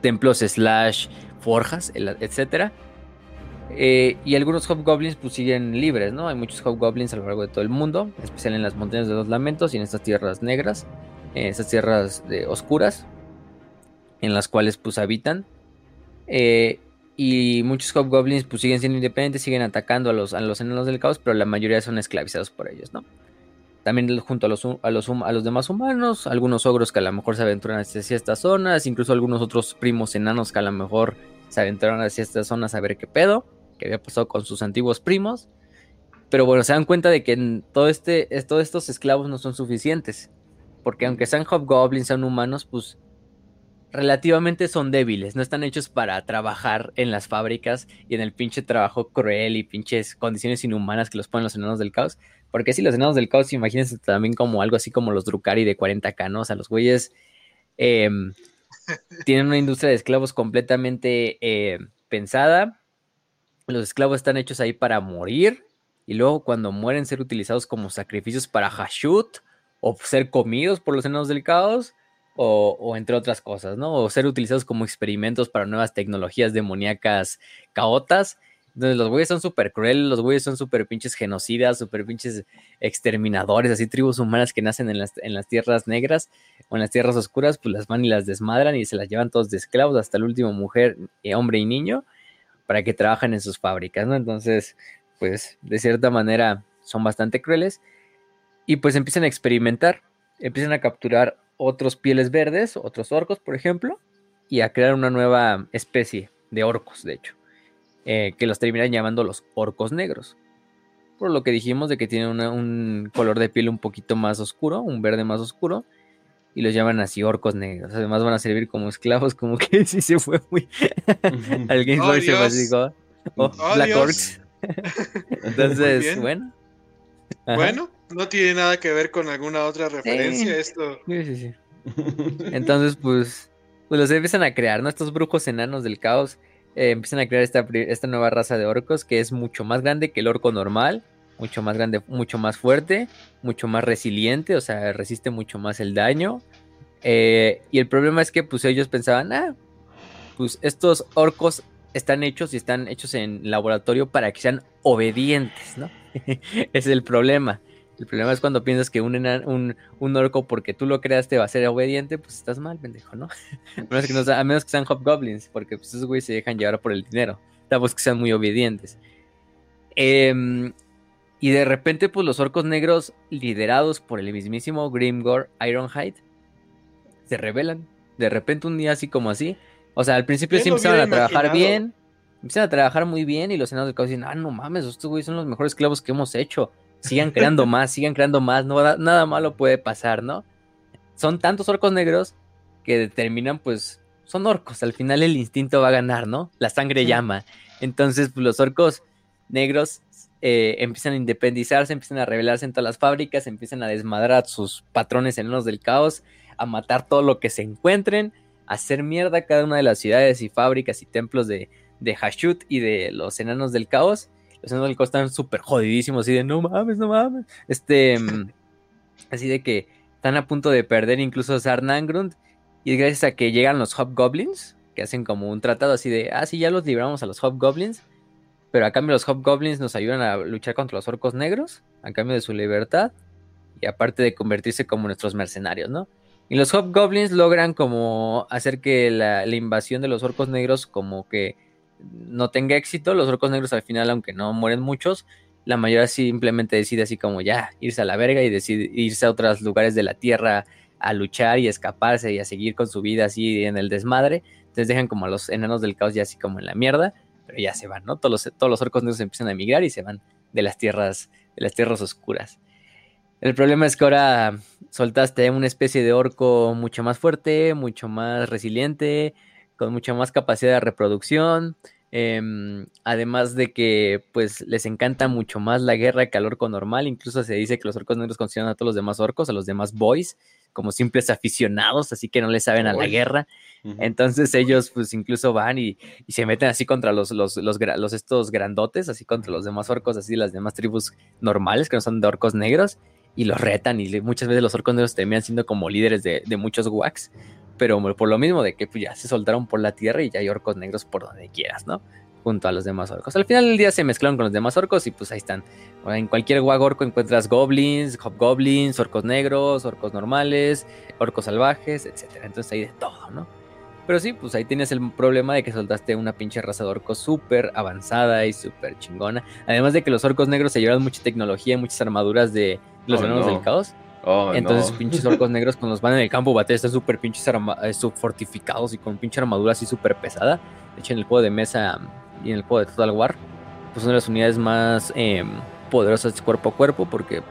templos slash forjas, etcétera. Eh, y algunos hobgoblins pues siguen libres, ¿no? Hay muchos hobgoblins a lo largo de todo el mundo, especial en las montañas de los lamentos y en estas tierras negras, en estas tierras oscuras, en las cuales pues habitan. Eh, y muchos hobgoblins pues siguen siendo independientes, siguen atacando a los, a los enanos del caos, pero la mayoría son esclavizados por ellos, ¿no? También junto a los, a, los, a los demás humanos, algunos ogros que a lo mejor se aventuran hacia estas zonas, incluso algunos otros primos enanos que a lo mejor se aventuraron hacia estas zonas a ver qué pedo, qué había pasado con sus antiguos primos. Pero bueno, se dan cuenta de que todo este, todos estos esclavos no son suficientes. Porque aunque sean hobgoblins, sean humanos, pues relativamente son débiles, no están hechos para trabajar en las fábricas y en el pinche trabajo cruel y pinches condiciones inhumanas que los ponen los enanos del caos. Porque si los enanos del caos, imagínense también como algo así como los Drukari de 40k, ¿no? O sea, los güeyes em, tienen una industria de esclavos completamente eh, pensada. Los esclavos están hechos ahí para morir y luego cuando mueren ser utilizados como sacrificios para Hashut o ser comidos por los enanos del caos o, entre otras cosas, ¿no? O ser utilizados como experimentos para nuevas tecnologías demoníacas caotas. Entonces los güeyes son súper crueles, los güeyes son súper pinches genocidas, súper pinches exterminadores, así tribus humanas que nacen en las, en las tierras negras o en las tierras oscuras, pues las van y las desmadran y se las llevan todos de esclavos hasta el último mujer, eh, hombre y niño para que trabajen en sus fábricas, ¿no? Entonces, pues de cierta manera son bastante crueles y pues empiezan a experimentar, empiezan a capturar otros pieles verdes, otros orcos, por ejemplo, y a crear una nueva especie de orcos, de hecho, eh, que los terminan llamando los orcos negros. Por lo que dijimos de que tienen un color de piel un poquito más oscuro, un verde más oscuro, y los llaman así orcos negros. Además van a servir como esclavos, como que sí se fue muy... Alguien oh, se fue oh, oh, Black Orcs. Entonces, bueno. Bueno, no tiene nada que ver con alguna otra referencia esto. Sí, sí, sí. Entonces, pues, pues los empiezan a crear, ¿no? Estos brujos enanos del caos eh, empiezan a crear esta, esta nueva raza de orcos que es mucho más grande que el orco normal, mucho más grande, mucho más fuerte, mucho más resiliente, o sea, resiste mucho más el daño. Eh, y el problema es que, pues, ellos pensaban, ah, pues estos orcos están hechos y están hechos en laboratorio para que sean obedientes, ¿no? Es el problema. El problema es cuando piensas que un, un, un, orco porque tú lo creaste va a ser obediente, pues estás mal, pendejo, ¿no? a, menos que sean hobgoblins, porque pues, esos güeyes se dejan llevar por el dinero. Estamos que sean muy obedientes. Em, y de repente, pues los orcos negros, liderados por el mismísimo Grimgor Ironhide, se rebelan. De repente, un día así como así. O sea, al principio sí empezaron a trabajar bien. Empiezan a trabajar muy bien y los senados del caos dicen, ah, no mames, estos güeyes son los mejores clavos que hemos hecho sigan creando más, sigan creando más, no, nada malo puede pasar, ¿no? Son tantos orcos negros que determinan, pues, son orcos, al final el instinto va a ganar, ¿no? La sangre llama. Entonces, pues, los orcos negros eh, empiezan a independizarse, empiezan a rebelarse en todas las fábricas, empiezan a desmadrar sus patrones enanos del caos, a matar todo lo que se encuentren, a hacer mierda cada una de las ciudades y fábricas y templos de, de Hashut y de los enanos del caos los enanos del caos están súper jodidísimos, así de no mames, no mames. Este, mm, así de que están a punto de perder incluso a Sarnangrund. Y es gracias a que llegan los Hobgoblins, que hacen como un tratado así de, ah, sí, ya los libramos a los Hobgoblins. Pero a cambio los Hobgoblins nos ayudan a luchar contra los orcos negros, a cambio de su libertad. Y aparte de convertirse como nuestros mercenarios, ¿no? Y los Hobgoblins logran como hacer que la invasión de los orcos negros como que no tenga éxito, los orcos negros al final, aunque no mueren muchos, la mayoría simplemente decide así como ya irse a la verga y decide irse a otros lugares de la tierra a luchar y escaparse y a seguir con su vida así en el desmadre. Entonces dejan como a los enanos del caos ya así como en la mierda, pero ya se van, ¿no? Todos los, todos los orcos negros empiezan a emigrar y se van de las tierras, de las tierras oscuras. El problema es que ahora soltaste una especie de orco mucho más fuerte, mucho más resiliente, con mucha más capacidad de reproducción. Em, además de que pues les encanta mucho más la guerra que al orco normal. Incluso se dice que los orcos negros consideran a todos los demás orcos, a los demás boys, como simples aficionados, así que no le saben a la guerra. Entonces ellos pues incluso van y, se meten así contra los, los, los, estos grandotes, así contra los demás orcos, así las demás tribus normales que no son de orcos negros, y los retan y muchas veces los orcos negros terminan siendo como líderes de, de muchos wax pero por lo mismo de que pues, ya se soltaron por la tierra y ya hay orcos negros por donde quieras, ¿no? Junto a los demás orcos. Al final del día se mezclaron con los demás orcos y pues ahí están. En cualquier wag orco encuentras goblins, hobgoblins, orcos negros, orcos normales, orcos salvajes, etcétera. Entonces hay de todo, ¿no? Pero sí, pues ahí tienes el problema de que soltaste una pinche raza de orcos súper avanzada y súper chingona. Además de que los orcos negros se llevan mucha tecnología, muchas armaduras de, los Oh, enanos no. del caos. Oh, Entonces, no. pinches orcos negros cuando los van en el campo batalla están súper pinches eh, fortificados y con pinche armadura así súper pesada. De hecho, en el juego de mesa y en el juego de Total War, pues son de las unidades más em, poderosas cuerpo a cuerpo, porque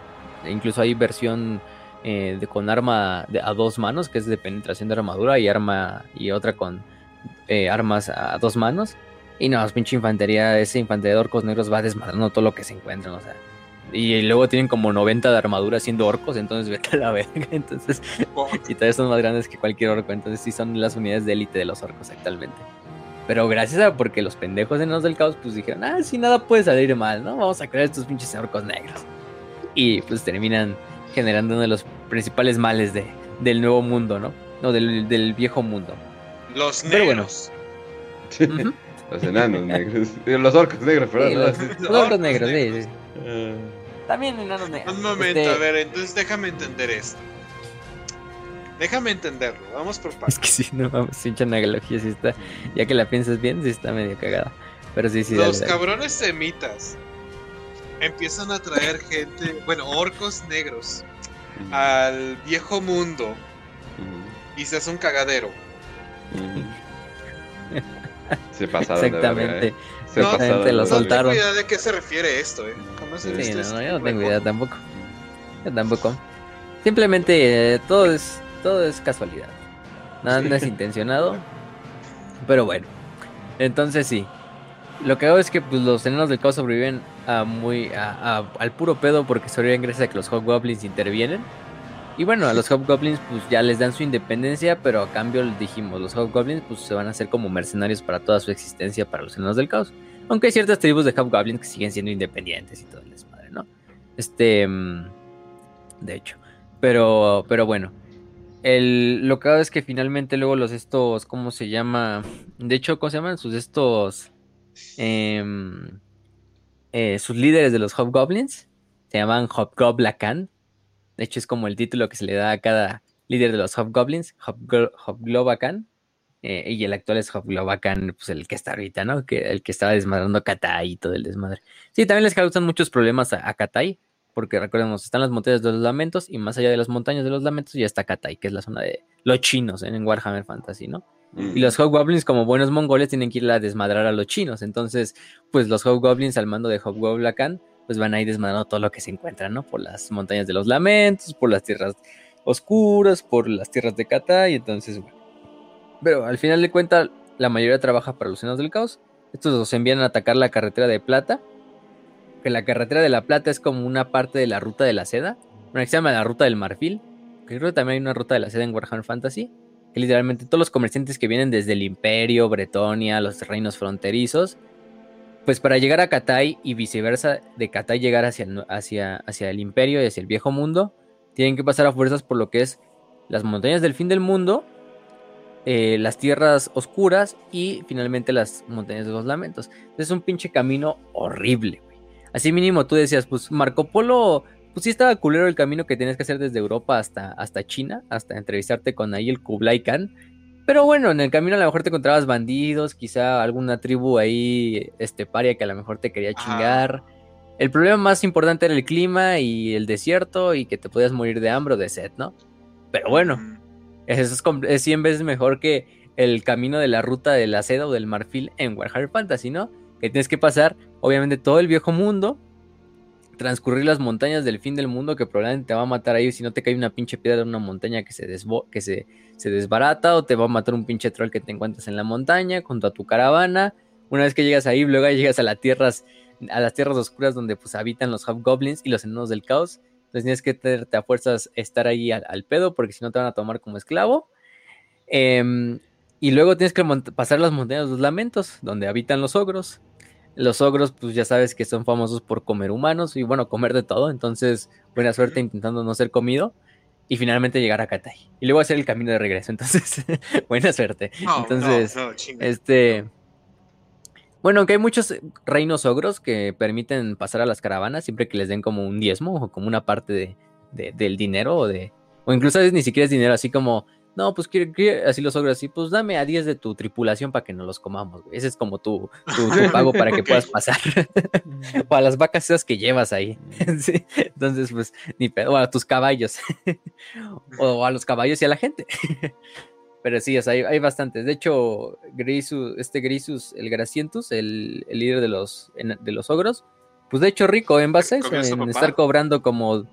incluso hay versión eh, de, con arma de- a dos manos, que es de penetración de armadura, y arma y otra con eh, armas a dos manos. Y no, pinche infantería, ese infantería de orcos negros va desmadrando todo lo que se encuentran, o sea. Y luego tienen como 90 de armadura siendo orcos, entonces vete a la verga. Entonces, y todavía son más grandes que cualquier orco, entonces sí son las unidades de élite de los orcos actualmente. Pero gracias a porque los pendejos enanos del caos pues dijeron, ah, si nada puede salir mal, ¿no? Vamos a crear estos pinches orcos negros. Y pues terminan generando uno de los principales males de, del nuevo mundo, ¿no? No, del, del viejo mundo. Los Pero bueno. negros. Los enanos negros. Los orcos negros, perdón. Sí, los, Los los orcos negros, sí, sí. Ah. También enanos negros. Un momento, Este, a ver, entonces déjame entender esto. Déjame entenderlo, vamos por Es partes. que sí, no vamos, pinche analogía, sí está. Ya que la piensas bien, sí está medio cagada. Pero sí, sí, Los dale. cabrones semitas empiezan a traer gente, bueno, orcos negros al viejo mundo y se hace un cagadero. Se de verga, Exactamente. eh. Se No, pasaron te lo de no soltaron. tengo idea de qué se refiere esto, eh. Jamás he Sí, Sí, no, este no, yo no tengo idea tampoco. Yo tampoco. Simplemente eh, todo es todo es casualidad. Nada no es intencionado. Pero bueno. Entonces sí. Lo que hago es que pues, los enanos del caos sobreviven a muy a- a- al puro pedo porque sobreviven gracias a que los hobgoblins intervienen. Y bueno, a los hobgoblins pues ya les dan su independencia, pero a cambio dijimos, los hobgoblins pues se van a hacer como mercenarios para toda su existencia para los enanos del caos. Aunque hay ciertas tribus de hobgoblins que siguen siendo independientes y todo el desmadre, ¿no? Este mm, de hecho. Pero pero bueno, el, lo que hago es que finalmente luego los estos, ¿cómo se llama? De hecho, ¿cómo se llaman? Sus estos, em, eh, sus líderes de los Hobgoblins se llaman Hobgoblacan. De hecho, es como el título que se le da a cada líder de los Hobgoblins, Hobgo- Hobglobacan. Eh, y el actual es Hobglobacan, pues el que está ahorita, ¿no? Que, el que estaba desmadrando a Katai y todo el desmadre. Sí, también les causan muchos problemas a, a Katai, porque recordemos, están las montañas de los lamentos y más allá de las montañas de los lamentos ya está Katai, que es la zona de los chinos ¿eh? en Warhammer Fantasy, ¿no? Mm. Y los Hobgoblins, como buenos mongoles, tienen que ir a desmadrar a los chinos. Entonces, pues los Hobgoblins al mando de Hobgoblacan, pues van a ir desmadrando todo lo que se encuentran, ¿no? Por las montañas de los lamentos, por las tierras oscuras, por las tierras de Katai, entonces, bueno. Pero al final de cuentas, la mayoría trabaja para los senos del caos. Estos los envían a atacar la carretera de plata. Que la carretera de la plata es como una parte de la ruta de la seda. Una que se llama la ruta del marfil. Que creo que también hay una ruta de la seda en Warhammer Fantasy. Que literalmente todos los comerciantes que vienen desde el Imperio, Bretonia, los reinos fronterizos. Pues para llegar a Katai y viceversa, de Katai llegar hacia, hacia, hacia el Imperio y hacia el Viejo Mundo, tienen que pasar a fuerzas por lo que es las montañas del fin del mundo, eh, las tierras oscuras y finalmente las montañas de los lamentos. Es un pinche camino horrible, güey. Así mínimo tú decías, pues Marco Polo, pues sí estaba culero el camino que tenías que hacer desde Europa hasta, hasta China, hasta entrevistarte con ahí el Kublai Khan. Pero bueno, en el camino a lo mejor te encontrabas bandidos, quizá alguna tribu ahí esteparia que a lo mejor te quería chingar. El problema más importante era el clima y el desierto y que te podías morir de hambre o de sed, ¿no? Pero bueno. Eso es, es 100 veces mejor que el camino de la ruta de la seda o del marfil en Warhammer Fantasy, ¿no? Que tienes que pasar, obviamente, todo el viejo mundo, transcurrir las montañas del fin del mundo, que probablemente te va a matar ahí si no te cae una pinche piedra en una montaña que se, que se, se desbarata, o te va a matar un pinche troll que te encuentras en la montaña, junto a tu caravana. Una vez que llegas ahí, luego llegas a las tierras, a las tierras oscuras donde pues habitan los hobgoblins y los enanos del caos. Entonces tienes que tenerte a fuerzas estar ahí al, al pedo, porque si no te van a tomar como esclavo. Em, y luego tienes que pasar las montañas de los lamentos, donde habitan los ogros. Los ogros, pues ya sabes que son famosos por comer humanos y bueno, comer de todo. Entonces, buena suerte intentando no ser comido. Y finalmente llegar a Katai. Y luego hacer el camino de regreso. Entonces, buena suerte. No, Entonces, no, no, este. Bueno, aunque hay muchos reinos ogros que permiten pasar a las caravanas siempre que les den como un diezmo o como una parte de, de- del dinero o de. O incluso a veces ni siquiera es dinero, así como no, pues quiero, así los ogros, así, pues dame a 10 de tu tripulación para que nos los comamos, güey. Ese es como tu, tu, pago para que puedas pasar. o a las vacas esas que llevas ahí. Entonces, pues, ni pedo, o a tus caballos. o a los caballos y a la gente. Pero sí, o sea, hay, bastantes. De hecho, Grisus, este Grisus, el Gracientus, el, el líder de los, de los ogros, pues de hecho rico en base a en estar cobrando como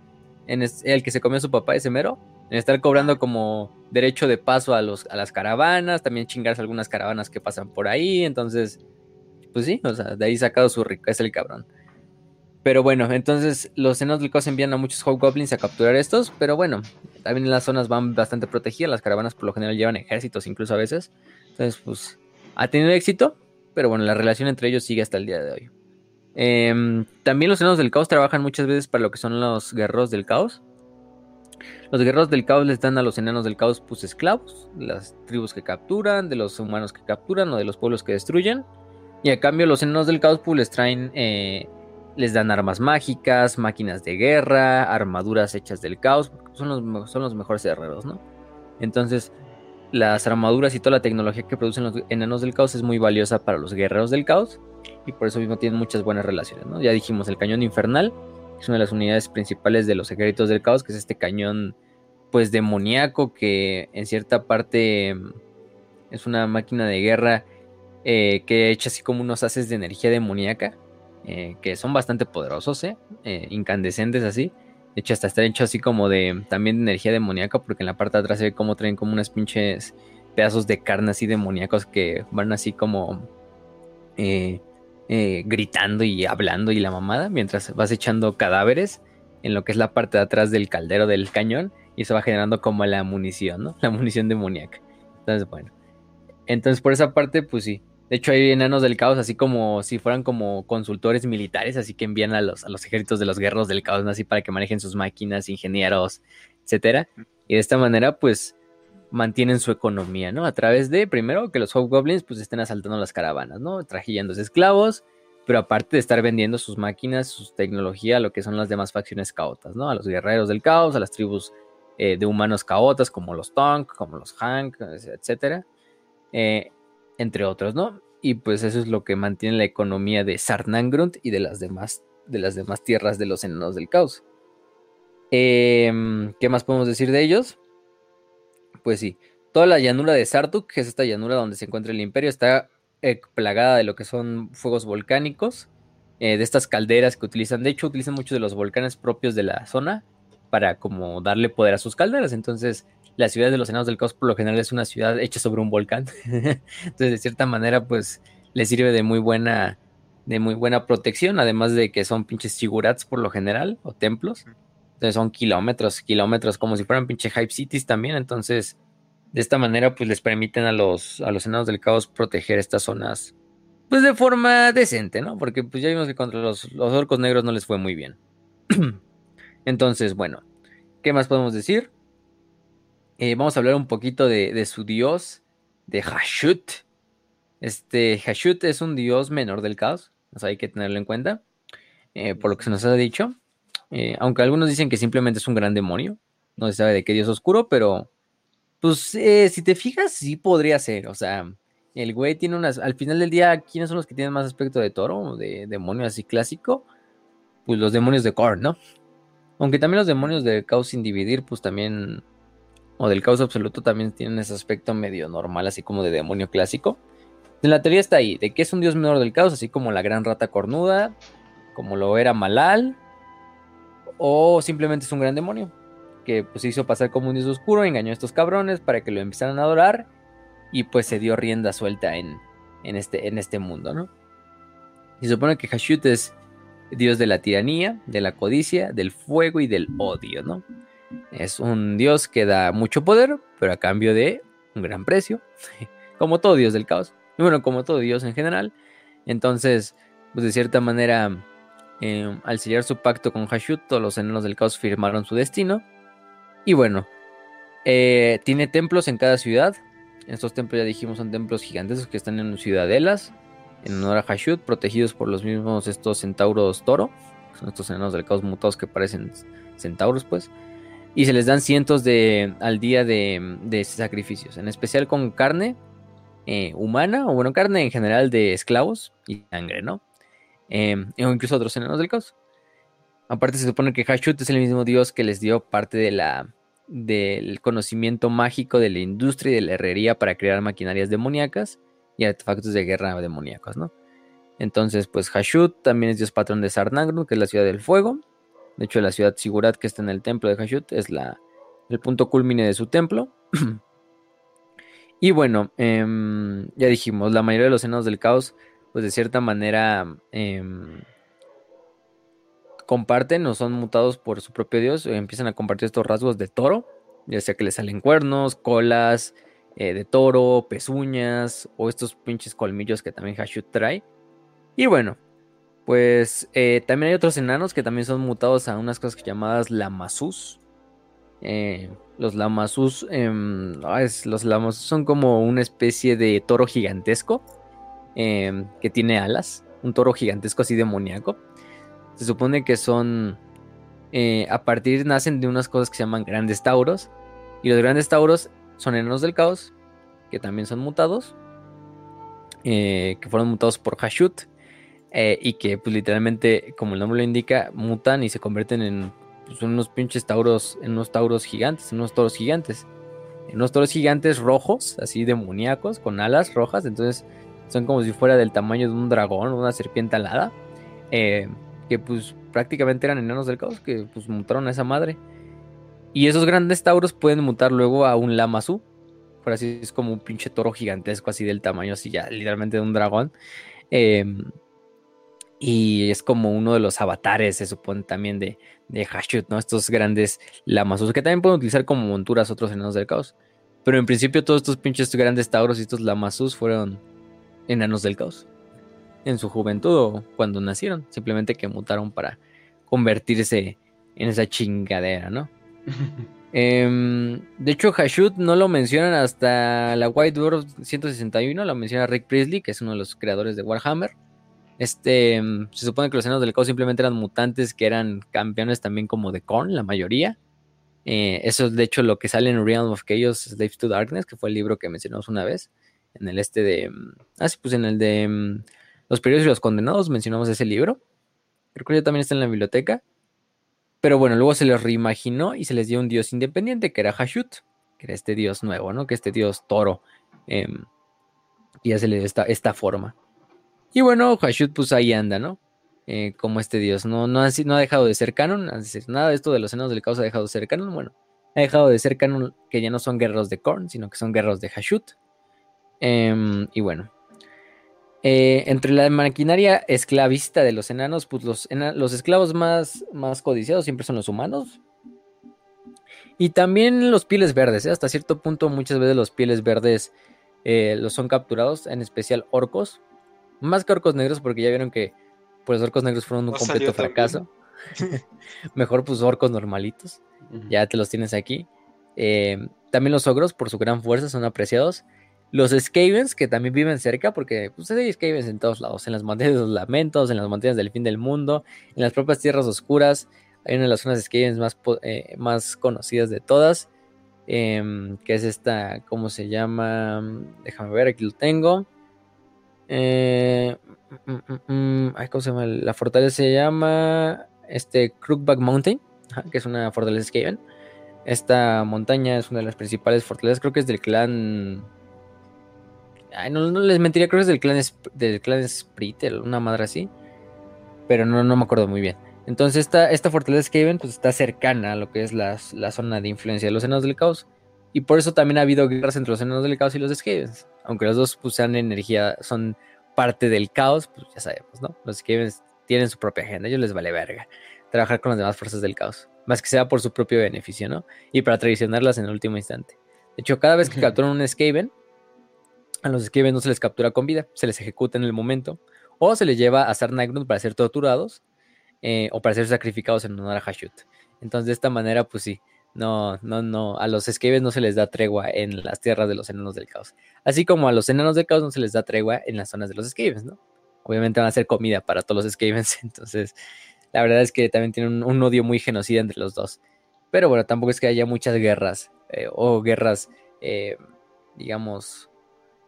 en el que se comió su papá, ese mero, en estar cobrando como derecho de paso a, los, a las caravanas, también chingarse algunas caravanas que pasan por ahí, entonces, pues sí, o sea, de ahí sacado su rico, es el cabrón. Pero bueno, entonces los caos envían a muchos Hobgoblins a capturar estos, pero bueno, también las zonas van bastante protegidas, las caravanas por lo general llevan ejércitos incluso a veces, entonces pues ha tenido éxito, pero bueno, la relación entre ellos sigue hasta el día de hoy. Em, también los enanos del caos trabajan muchas veces para lo que son los guerreros del caos. Los guerreros del caos les dan a los enanos del caos pues esclavos, las tribus que capturan, de los humanos que capturan o de los pueblos que destruyen. Y a cambio los enanos del caos pues les traen, eh, les dan armas mágicas, máquinas de guerra, armaduras hechas del caos, son los, son los mejores guerreros, ¿no? Entonces las armaduras y toda la tecnología que producen los enanos del caos es muy valiosa para los guerreros del caos y por eso mismo tienen muchas buenas relaciones. ¿no? Ya dijimos, el cañón infernal es una de las unidades principales de los ejércitos del caos, que es este cañón pues demoníaco que en cierta parte es una máquina de guerra eh, que echa así como unos haces de energía demoníaca, eh, que son bastante poderosos, ¿eh? incandescentes así. De hecho, hasta está hecho así como de también de energía demoníaca, porque en la parte de atrás se ve como traen como unas pinches pedazos de carne así demoníacos que van así como eh, eh, gritando y hablando y la mamada, mientras vas echando cadáveres en lo que es la parte de atrás del caldero del cañón y eso va generando como la munición, ¿no? La munición demoníaca. Entonces, bueno. Entonces, por esa parte, pues sí. De hecho, hay enanos del caos, así como si fueran como consultores militares, así que envían a los, a los ejércitos de los guerreros del caos, así para que manejen sus máquinas, ingenieros, etcétera. Y de esta manera, pues, mantienen su economía, ¿no? A través de, primero, que los Hobgoblins pues estén asaltando las caravanas, ¿no? Trajillándose esclavos, pero aparte de estar vendiendo sus máquinas, su tecnología, lo que son las demás facciones caotas, ¿no? A los guerreros del caos, a las tribus eh, de humanos caotas como los Tonk, como los Hank, etcétera, eh, entre otros, ¿no? Y pues eso es lo que mantiene la economía de Sarnangrund y de las demás, de las demás tierras de los enanos del caos. Em, ¿Qué más podemos decir de ellos? pues sí, toda la llanura de Sartuk, que es esta llanura donde se encuentra el imperio, está eh, plagada de lo que son fuegos volcánicos, eh, de estas calderas que utilizan. De hecho, utilizan muchos de los volcanes propios de la zona para como darle poder a sus calderas. Entonces, la ciudad de los enanos del caos por lo general es una ciudad hecha sobre un volcán. Entonces, de cierta manera, pues le sirve de muy buena de muy buena protección, además de que son pinches chigurats por lo general, o templos. Entonces son kilómetros, kilómetros, como si fueran pinche hype cities también. Entonces, de esta manera, pues les permiten a los, a los enanos del caos proteger estas zonas, pues de forma decente, ¿no? Porque pues ya vimos que contra los, los orcos negros no les fue muy bien. Entonces, bueno, ¿qué más podemos decir? Eh, vamos a hablar un poquito de, su dios, de Hashut. Este Hashut es un dios menor del caos, hay que tenerlo en cuenta, eh, por lo que se nos ha dicho. Eh, aunque algunos dicen que simplemente es un gran demonio. No se sabe de qué dios oscuro, pero pues si te fijas, sí podría ser. O sea, el güey tiene unas. Al final del día, ¿quiénes son los que tienen más aspecto de toro? De demonio así clásico. Pues los demonios de Korn, ¿no? Aunque también los demonios de caos sin dividir, pues también. O del caos absoluto también tienen ese aspecto medio normal, así como de demonio clásico. La teoría está ahí, de que es un dios menor del caos, así como la gran rata cornuda, como lo era Malal, o simplemente es un gran demonio que pues se hizo pasar como un dios oscuro, engañó a estos cabrones para que lo empezaran a adorar y pues se dio rienda suelta en, en, este, en este mundo, ¿no? Se supone que Hashut es dios de la tiranía, de la codicia, del fuego y del odio, ¿no? Es un dios que da mucho poder, pero a cambio de un gran precio, como todo dios del caos, y bueno, como todo dios en general. Entonces, pues de cierta manera Em, al sellar su pacto con Hashut, todos los enanos del caos firmaron su destino. Y bueno, eh, tiene templos en cada ciudad. Estos templos ya dijimos son templos gigantes que están en ciudadelas, en honor a Hashut, protegidos por los mismos estos centauros toro. Son estos enanos del caos mutados que parecen centauros, pues. Y se les dan cientos de al día de, sacrificios, en especial con carne eh, humana, o bueno, carne en general de esclavos y sangre, ¿no? Em, o incluso otros enanos del caos. Aparte se supone que Hashut es el mismo dios que les dio parte de la, del conocimiento mágico de la industria y de la herrería para crear maquinarias demoníacas y artefactos de guerra demoníacos, ¿no? Entonces, pues Hashut también es dios patrón de Sarnagrun, que es la ciudad del fuego. De hecho, la ciudad Sigurat que está en el templo de Hashut es la, el punto culmine de su templo. y bueno, em, ya dijimos, la mayoría de los enanos del caos, pues de cierta manera em, comparten o son mutados por su propio dios, o empiezan a compartir estos rasgos de toro, ya sea que les salen cuernos, colas eh, de toro, pezuñas o estos pinches colmillos que también Hashut trae. Y bueno, pues eh, también hay otros enanos que también son mutados a unas cosas llamadas lamasus. Eh, los lamasus, em, los lamasus son como una especie de toro gigantesco em, que tiene alas. Un toro gigantesco así demoníaco. Se supone que son. Eh, a partir nacen de unas cosas que se llaman grandes tauros. Y los grandes tauros son enanos del caos. Que también son mutados. que fueron mutados por Hashut. Eh, y que pues literalmente, como el nombre lo indica, mutan y se convierten en pues, unos pinches tauros, en unos tauros gigantes, en unos toros gigantes. En unos toros gigantes rojos, así demoníacos, con alas rojas, entonces son como si fuera del tamaño de un dragón, una serpiente alada, eh, que pues prácticamente eran enanos del caos, que pues mutaron a esa madre. Y esos grandes tauros pueden mutar luego a un lamazú, por así es como un pinche toro gigantesco, así del tamaño, así ya literalmente de un dragón. Eh, y es como uno de los avatares, se supone también de, de Hashut, ¿no? Estos grandes lamasos que también pueden utilizar como monturas otros enanos del caos. Pero en principio todos estos pinches grandes tauros y estos lamasus fueron enanos del caos. En su juventud o cuando nacieron. Simplemente que mutaron para convertirse en esa chingadera, ¿no? Em, de hecho, Hashut no lo mencionan hasta la White Dwarf 161, lo menciona Rick Priestley, que es uno de los creadores de Warhammer. Este, se supone que los enanos del caos simplemente eran mutantes que eran campeones también como de Korn, la mayoría. Eh, eso es de hecho lo que sale en Realm of Chaos, Slaves to Darkness, que fue el libro que mencionamos una vez. En el este de. Mm, ah, sí, pues en el de mm, Los Periodos y los Condenados mencionamos ese libro. Creo que ya también está en la biblioteca. Pero bueno, luego se les reimaginó y se les dio un dios independiente que era Hashut, que era este dios nuevo, ¿no? Que este dios toro. Em, y ya se le dio esta forma. Y bueno, Hashut pues ahí anda, ¿no? Eh, como este dios. No, no, ha, no ha dejado de ser canon. Nada de esto de los enanos del caos ha dejado de ser canon. Bueno, ha dejado de ser canon que ya no son guerreros de Korn, sino que son guerreros de Hashut. Em, y bueno. Eh, entre la maquinaria esclavista de los enanos, pues los, los esclavos más, más codiciados siempre son los humanos. Y también los pieles verdes, ¿eh? hasta cierto punto muchas veces los pieles verdes los son capturados, en especial orcos, más que orcos negros, porque ya vieron que pues, los orcos negros fueron un completo fracaso. Mejor pues orcos normalitos. Ya te los tienes aquí. Eh, también los ogros, por su gran fuerza, son apreciados. Los Skavens, que también viven cerca, porque pues, hay Skavens en todos lados, en las montañas de los lamentos, en las montañas del fin del mundo, en las propias tierras oscuras. Hay una de las zonas Skavens más, eh, más conocidas de todas, em, que es esta, ¿cómo se llama? Déjame ver, aquí lo tengo. Eh, mm, mm, mm, ¿Cómo se llama? La fortaleza se llama este, Crookback Mountain, que es una fortaleza Skaven. Esta montaña es una de las principales fortalezas, creo que es del clan. Ay, no, les mentiría, creo que es del clan, del clan Spritter, una madre así. Pero no, no me acuerdo muy bien. Entonces, esta, esta fortaleza Skaven pues, está cercana a lo que es la, la zona de influencia de los enanos del caos. Y por eso también ha habido guerras entre los enanos del caos y los Skavens. Aunque los dos pues, sean energía, son parte del caos, pues ya sabemos, ¿no? Los Skavens tienen su propia agenda, ellos les vale verga trabajar con las demás fuerzas del caos. Más que sea por su propio beneficio, ¿no? Y para traicionarlas en el último instante. De hecho, cada vez que capturan un Skaven, a los Skaven no se les captura con vida, se les ejecuta en el momento. O se les lleva a Sarnagnut para ser torturados. Eh, o para ser sacrificados en honor a Hashut. Entonces, de esta manera, pues sí, no, no, no. A los Skavens no se les da tregua en las tierras de los enanos del caos. Así como a los enanos del caos no se les da tregua en las zonas de los Skavens, ¿no? Obviamente van a ser comida para todos los Skavens. Entonces, la verdad es que también tienen un, odio muy genocida entre los dos. Pero bueno, tampoco es que haya muchas guerras eh, o guerras, eh, digamos,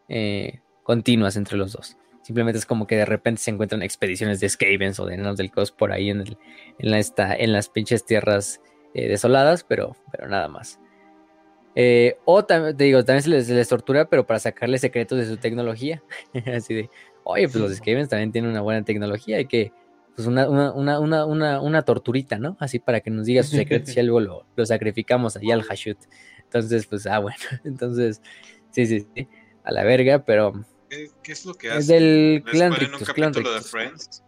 eh, continuas entre los dos. Simplemente es como que de repente se encuentran expediciones de Skavens o de enanos del Cos por ahí en, la, en las pinches tierras desoladas, pero, pero nada más. o también, te digo, también se les, se les, tortura, pero para sacarle secretos de su tecnología. Así de, oye, pues los Skavens también tienen una buena tecnología, hay que, pues una, una, una, una, torturita, ¿no? Así para que nos diga sus secretos y algo lo, lo sacrificamos ahí al Hashut. Entonces, pues, ah, bueno. Entonces, sí, sí, sí. A la verga, pero. ¿Qué, es lo que hace? Es del Clan ponen un capítulo de Friends.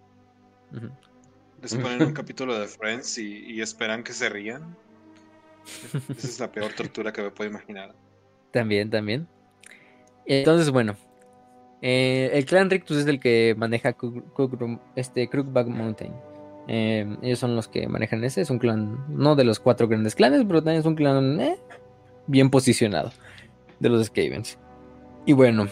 Les ponen un capítulo de Friends y, esperan que se rían. Esa es la peor tortura que me puedo imaginar. También, también. Entonces, bueno, eh, el clan Rictus es el que maneja este, Crookback Mountain. Eh, ellos son los que manejan ese. Es un clan, no de los cuatro grandes clanes, pero también es un clan eh, bien posicionado de los Skavens. Y bueno,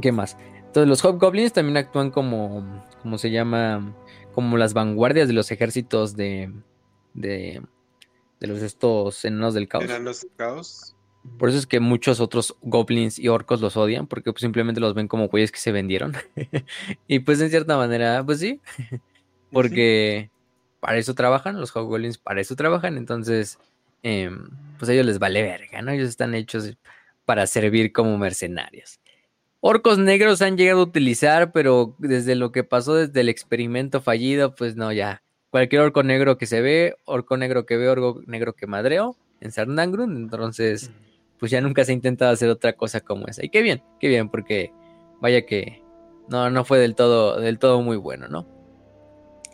¿qué más? Entonces, los Hobgoblins también actúan como, como se llama, como las vanguardias de los ejércitos de, de, de los estos enanos del caos. ¿Eran los caos? Por eso es que muchos otros goblins y orcos los odian, porque pues, simplemente los ven como güeyes que se vendieron. y pues en cierta manera, pues sí, porque para eso trabajan, los goblins para eso trabajan, entonces em, pues a ellos les vale verga, ¿no? Ellos están hechos para servir como mercenarios. Orcos negros han llegado a utilizar, pero desde lo que pasó desde el experimento fallido, pues no, ya. Cualquier orco negro que se ve, orco negro que ve, orco negro que madreo en Sardangrun, entonces pues ya nunca se ha intentado hacer otra cosa como esa. Y qué bien, qué bien, porque vaya que no, no fue del todo, del todo muy bueno, ¿no?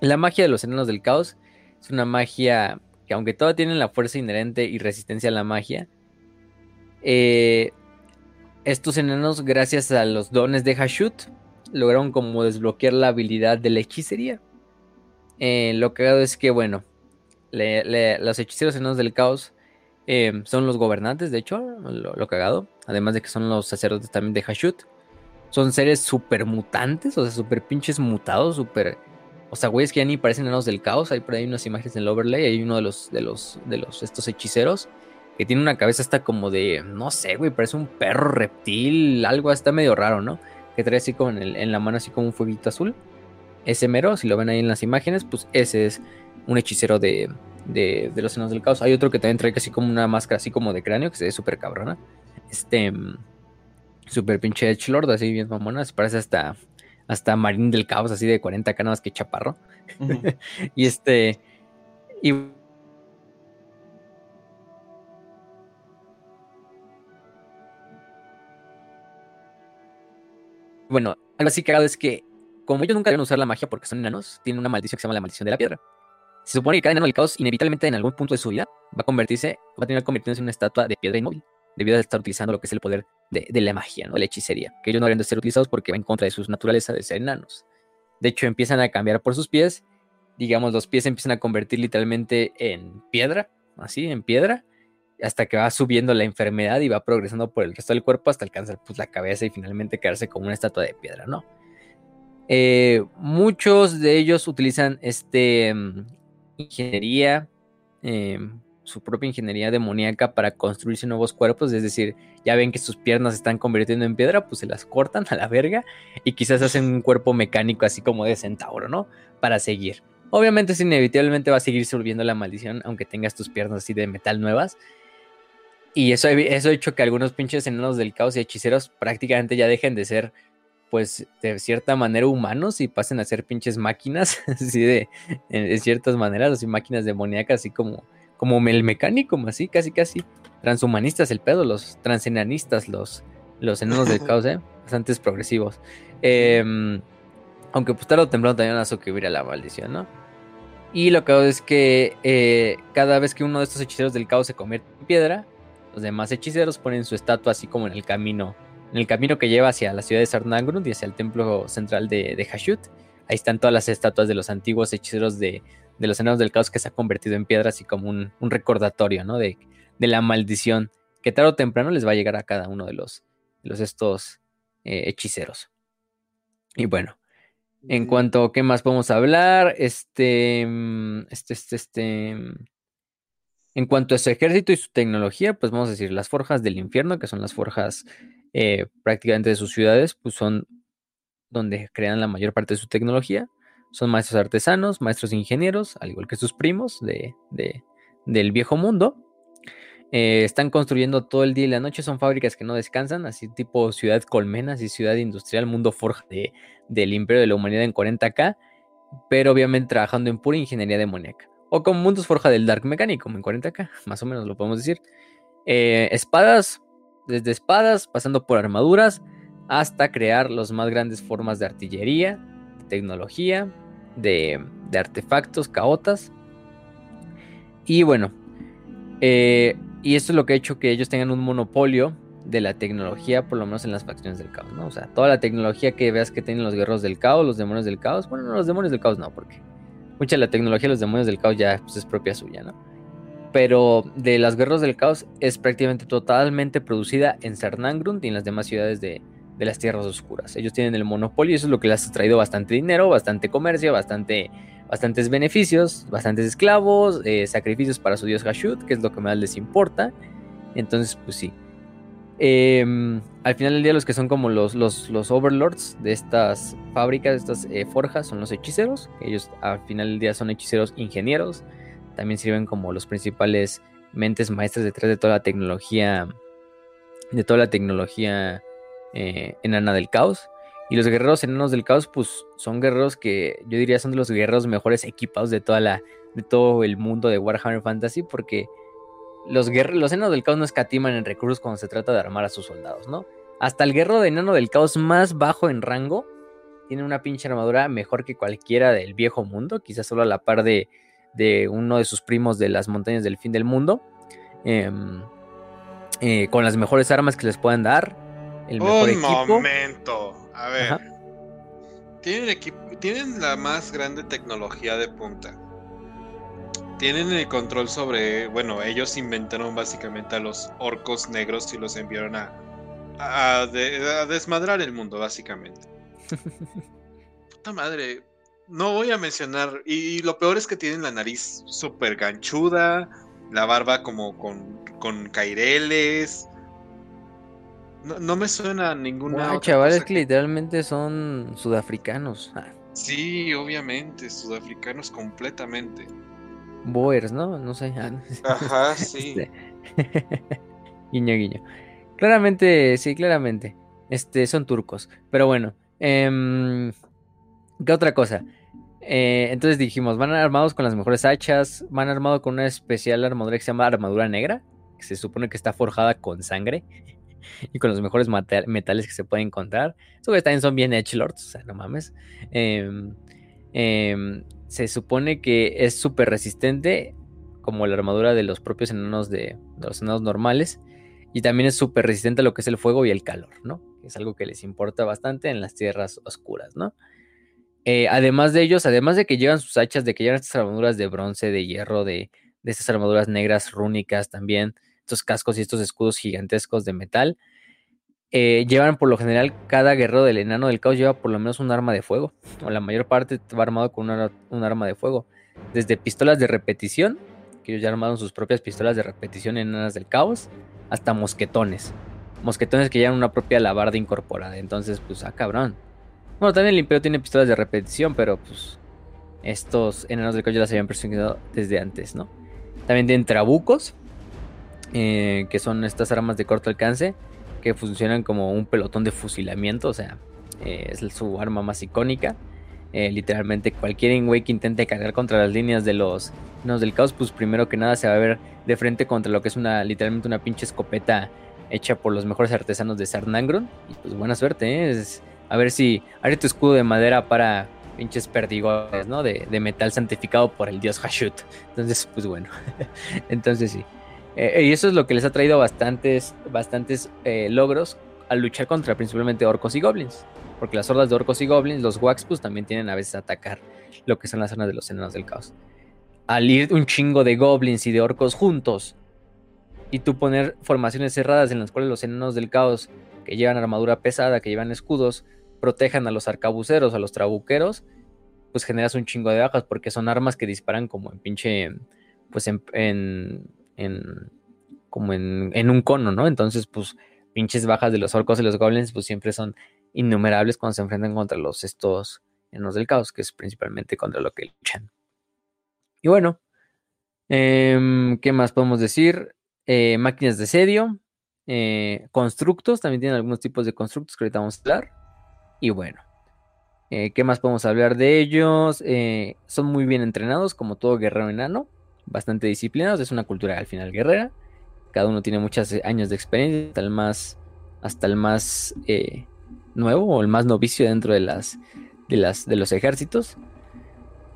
La magia de los enanos del caos es una magia que aunque todos tienen la fuerza inherente y resistencia a la magia, eh, estos enanos, gracias a los dones de Hashut, lograron como desbloquear la habilidad de la hechicería. Eh, lo hago es que, bueno, los hechiceros enanos del caos Em, son los gobernantes, de hecho, lo, cagado. Además de que son los sacerdotes también de Hashut. Son seres super mutantes, o sea, super pinches mutados, super. O sea, güeyes que ya ni parecen enanos del caos. Hay por ahí unas imágenes en el overlay. Hay uno de los, de los, de los, estos hechiceros. Que tiene una cabeza hasta como de, no sé, güey, parece un perro reptil, algo hasta medio raro, ¿no? Que trae así como en, en la mano así como un fueguito azul. Ese mero, si lo ven ahí en las imágenes, pues ese es un hechicero de, de, los senos del caos. Hay otro que también trae casi como una máscara así como de cráneo, que se ve súper cabrona. Este, mm, súper pinche Edgelord, así bien mamona, se parece hasta, hasta Marín del Caos, así de 40 canas que chaparro. y este, y bueno, algo así cagado es que, como ellos nunca deben usar la magia porque son enanos, tienen una maldición que se llama la maldición de la piedra. Se supone que cada enano del caos inevitablemente en algún punto de su vida va a convertirse, va a tener convertirse en una estatua de piedra inmóvil, debido a estar utilizando lo que es el poder de, la magia, ¿no? la hechicería, que ellos no deberían de ser utilizados porque va en contra de su naturaleza de ser enanos. De hecho, empiezan a cambiar por sus pies, digamos, los pies se empiezan a convertir literalmente en piedra, así, en piedra, hasta que va subiendo la enfermedad y va progresando por el resto del cuerpo hasta alcanzar pues, la cabeza y finalmente quedarse como una estatua de piedra, ¿no? Eh, muchos de ellos utilizan este ingeniería, em, su propia ingeniería demoníaca para construirse nuevos cuerpos, es decir, ya ven que sus piernas se están convirtiendo en piedra, pues se las cortan a la verga y quizás hacen un cuerpo mecánico así como de centauro, ¿no? Para seguir. Obviamente, inevitablemente va a seguir subiendo la maldición, aunque tengas tus piernas así de metal nuevas. Y eso, eso ha hecho que algunos pinches enanos del caos y hechiceros prácticamente ya dejen de ser pues de cierta manera humanos y pasen a ser pinches máquinas, así de, en, ciertas maneras, así máquinas demoníacas, así como, como el mecánico, así, casi, casi, transhumanistas el pedo, los transenanistas, los, los enanos del caos, ¿eh? bastante progresivos. Em, aunque pues tarde o temprano también van a suscribir a la maldición, ¿no? Y lo que hago es que eh, cada vez que uno de estos hechiceros del caos se convierte en piedra, los demás hechiceros ponen su estatua así como en el camino en el camino que lleva hacia la ciudad de Sarnagrund y hacia el templo central de, de Hashut. Ahí están todas las estatuas de los antiguos hechiceros de, los enanos del caos que se ha convertido en piedra, así como un, recordatorio, ¿no? De, la maldición que tarde o temprano les va a llegar a cada uno de los, los estos eh, hechiceros. Y bueno, en cuanto a qué más podemos hablar, este, mm, este, este, este, mm, En cuanto a su ejército y su tecnología, pues vamos a decir, las forjas del infierno, que son las forjas eh, prácticamente de sus ciudades, pues son donde crean la mayor parte de su tecnología. Son maestros artesanos, maestros ingenieros, al igual que sus primos de, del viejo mundo. Eh, están construyendo todo el día y la noche, son fábricas que no descansan, así tipo ciudad colmenas y ciudad industrial, mundo forja de, del imperio de la humanidad en 40k, pero obviamente trabajando en pura ingeniería demoníaca. O como mundos forja del Dark Mecánico en 40k, más o menos lo podemos decir. Eh, espadas, desde espadas, pasando por armaduras, hasta crear las más grandes formas de artillería, de tecnología, de, artefactos, caotas. Y bueno, eh, y esto es lo que ha hecho que ellos tengan un monopolio de la tecnología, por lo menos en las facciones del caos, ¿no? O sea, toda la tecnología que veas que tienen los guerreros del caos, los demonios del caos, bueno, no, los demonios del caos no, porque mucha de la tecnología de los demonios del caos ya pues, es propia suya, ¿no? Pero de las guerras del caos es prácticamente totalmente producida en Sarnangrund y en las demás ciudades de, de las tierras oscuras. Ellos tienen el monopolio y eso es lo que les ha traído bastante dinero, bastante comercio, bastante, bastantes beneficios, bastantes esclavos, eh, sacrificios para su dios Hashut, que es lo que más les importa. Entonces, pues sí. Em, al final del día, los que son como los, los, los overlords de estas fábricas, de estas eh, forjas, son los hechiceros. Ellos al final del día son hechiceros ingenieros. También sirven como los principales mentes maestras detrás de toda la tecnología. De toda la tecnología eh, enana del caos. Y los guerreros enanos del caos, pues son guerreros que yo diría son de los guerreros mejores equipados de toda la, de todo el mundo de Warhammer Fantasy, porque los, los enanos del caos no escatiman en recursos cuando se trata de armar a sus soldados, ¿no? Hasta el guerrero de enano del caos más bajo en rango tiene una pinche armadura mejor que cualquiera del viejo mundo, quizás solo a la par de, de uno de sus primos de las montañas del fin del mundo, em, eh, con las mejores armas que les puedan dar un momento. A ver. Tienen, tienen la más grande tecnología de punta. Tienen el control sobre. Bueno, ellos inventaron básicamente a los orcos negros y los enviaron a. a, desmadrar el mundo, básicamente. Puta madre. No voy a mencionar. Y, lo peor es que tienen la nariz súper ganchuda. La barba como con, con caireles. No, me suena a ninguna. No, chavales que... literalmente son sudafricanos. Ah. Sí, obviamente, sudafricanos completamente. Boers, ¿no? No sé. Ah, Ajá, sí. Este, guiño, guiño. Claramente, sí, claramente. Este, son turcos. Pero bueno. Em, ¿Qué otra cosa? Eh, entonces dijimos, van armados con las mejores hachas, van armados con una especial armadura que se llama armadura negra, que se supone que está forjada con sangre. y con los mejores metales que se pueden encontrar. Esos también son bien edgelords, o sea, no mames. Em, em, se supone que es súper resistente, como la armadura de los propios enanos de, los enanos normales. Y también es súper resistente a lo que es el fuego y el calor, ¿no? Es algo que les importa bastante en las tierras oscuras, ¿no? Eh, además de ellos, además de que llevan sus hachas, de que llevan estas armaduras de bronce, de hierro, de, de estas armaduras negras rúnicas también, estos cascos y estos escudos gigantescos de metal. Eh, llevan por lo general, cada guerrero del enano del caos lleva por lo menos un arma de fuego, o la mayor parte va armado con un arma de fuego, desde pistolas de repetición, que ellos ya armaron sus propias pistolas de repetición enanas del caos, hasta mosquetones, mosquetones que llevan una propia labarda incorporada, entonces pues ah cabrón. Bueno, también el imperio tiene pistolas de repetición, pero pues estos enanos del caos ya las habían persiguido desde antes, ¿no? También tienen trabucos, eh, que son estas armas de corto alcance, funcionan como un pelotón de fusilamiento, o sea, eh, es su arma más icónica. Eh, literalmente cualquier güey que intente cargar contra las líneas de los nos del caos, pues primero que nada se va a ver de frente contra lo que es una literalmente una pinche escopeta hecha por los mejores artesanos de Sarnangron. Y pues buena suerte, es, a ver si haré tu escudo de madera para pinches perdigones, ¿no? De, de metal santificado por el dios Hashut. Entonces, pues bueno. Entonces sí. Eh, y eso es lo que les ha traído bastantes, bastantes eh, logros al luchar contra principalmente orcos y goblins. Porque las hordas de orcos y goblins, los Waxpus, también tienen a veces a atacar lo que son las zonas de los enanos del caos. Al ir un chingo de goblins y de orcos juntos, y tú poner formaciones cerradas en las cuales los enanos del caos, que llevan armadura pesada, que llevan escudos, protejan a los arcabuceros, a los trabuqueros, pues generas un chingo de bajas, porque son armas que disparan como en pinche pues en, en como en, en, un cono, ¿no? Entonces, pues, pinches bajas de los orcos y los goblins, pues siempre son innumerables cuando se enfrentan contra los estos enanos del caos, que es principalmente contra lo que luchan. Y bueno, eh, ¿qué más podemos decir? Eh, máquinas de sedio, eh, constructos, también tienen algunos tipos de constructos que ahorita vamos a hablar. Y bueno, eh, ¿qué más podemos hablar de ellos? Son muy bien entrenados, como todo guerrero enano, bastante disciplinados, es una cultura al final guerrera. Cada uno tiene muchos años de experiencia, hasta el más, hasta el más nuevo o el más novicio dentro de, las, de, las, de los ejércitos.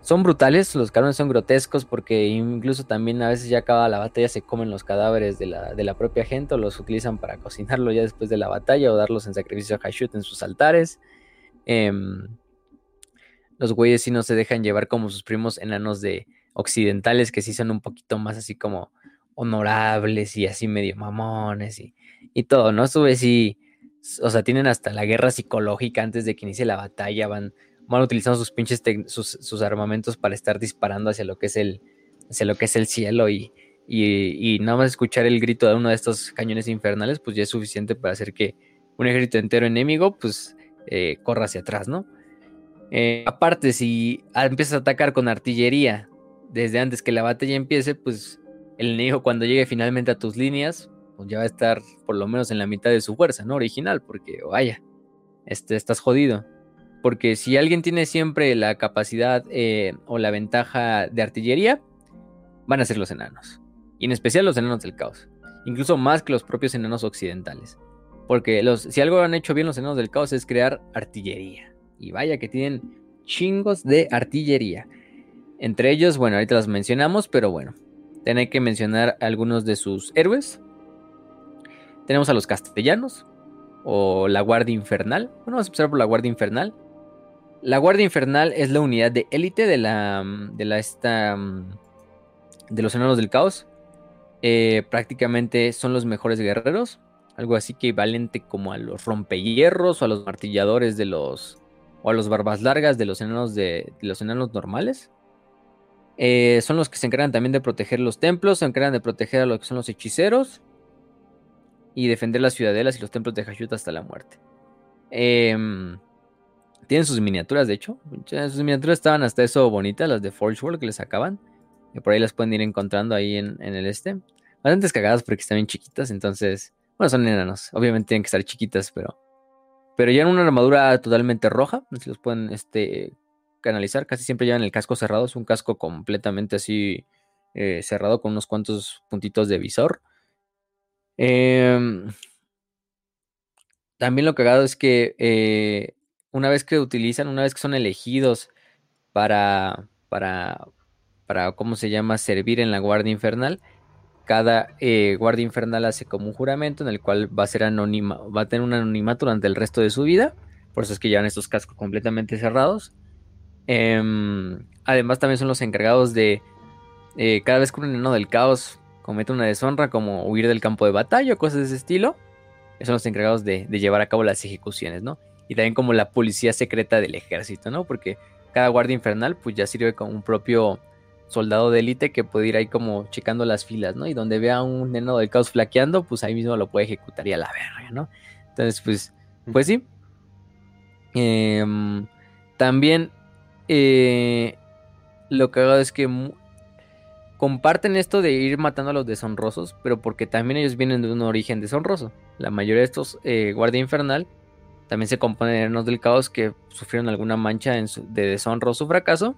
Son brutales, los cabrones son grotescos porque incluso también a veces ya acaba la batalla se comen los cadáveres de la, propia gente o los utilizan para cocinarlo ya después de la batalla o darlos en sacrificio a Hashut en sus altares. Em, los güeyes sí no se dejan llevar como sus primos enanos de occidentales que sí son un poquito más así como honorables y así medio mamones y, y todo, ¿no? Sube sí, o sea, tienen hasta la guerra psicológica antes de que inicie la batalla, van van utilizando sus pinches sus, armamentos para estar disparando hacia lo que es el, hacia lo que es el cielo y, y, nada más escuchar el grito de uno de estos cañones infernales, pues ya es suficiente para hacer que un ejército entero enemigo, pues eh, corra hacia atrás, ¿no? Eh, aparte, si empiezas a atacar con artillería desde antes que la batalla empiece, pues el enemigo cuando llegue finalmente a tus líneas, pues ya va a estar por lo menos en la mitad de su fuerza, ¿no? Original, porque vaya, este, estás jodido. Porque si alguien tiene siempre la capacidad eh, o la ventaja de artillería, van a ser los enanos. Y en especial los enanos del caos. Incluso más que los propios enanos occidentales. Porque los, si algo han hecho bien los enanos del caos es crear artillería. Y vaya que tienen chingos de artillería. Entre ellos, bueno, ahorita las mencionamos, pero bueno. Tienen que mencionar algunos de sus héroes. Tenemos a los castellanos. O la Guardia Infernal. Bueno, vamos a empezar por la Guardia Infernal. La Guardia Infernal es la unidad de élite de la. de la esta. de los enanos del caos. Eh, prácticamente son los mejores guerreros. Algo así que equivalente como a los rompehierros o a los martilladores de los. o a los barbas largas de los enanos de, los enanos normales. Eh, son los que se encargan también de proteger los templos, se encargan de proteger a lo que son los hechiceros y defender las ciudadelas y los templos de Hashut hasta la muerte. Eh, tienen sus miniaturas, de hecho. Sus miniaturas estaban hasta eso bonitas, las de Forge World que les sacaban. Y por ahí las pueden ir encontrando ahí en, el este. Bastante cagadas porque están bien chiquitas, entonces. Bueno, son enanos. Obviamente tienen que estar chiquitas, pero. Pero ya en una armadura totalmente roja. Si los pueden este, canalizar. Casi siempre llevan el casco cerrado. Es un casco completamente así eh, cerrado con unos cuantos puntitos de visor. Em, también lo cagado es que eh, una vez que utilizan, una vez que son elegidos para, para, para ¿cómo se llama?, servir en la Guardia Infernal, cada eh, Guardia Infernal hace como un juramento en el cual va a ser anónima, va a tener un anonimato durante el resto de su vida, por eso es que llevan estos cascos completamente cerrados. Em, además también son los encargados de, eh, cada vez que un enano del caos comete una deshonra como huir del campo de batalla o cosas de ese estilo, son los encargados de, de llevar a cabo las ejecuciones, ¿no? y también como la policía secreta del ejército, ¿no? Porque cada guardia infernal pues ya sirve como un propio soldado de élite que puede ir ahí como checando las filas, ¿no? Y donde vea a un neno del caos flaqueando, pues ahí mismo lo puede ejecutar y a la verga, ¿no? Entonces, pues, pues sí. Em, también eh, lo que hago es que comparten esto de ir matando a los deshonrosos, pero porque también ellos vienen de un origen deshonroso. La mayoría de estos eh, guardia infernal también se componen de enanos del caos que sufrieron alguna mancha de deshonra o su fracaso.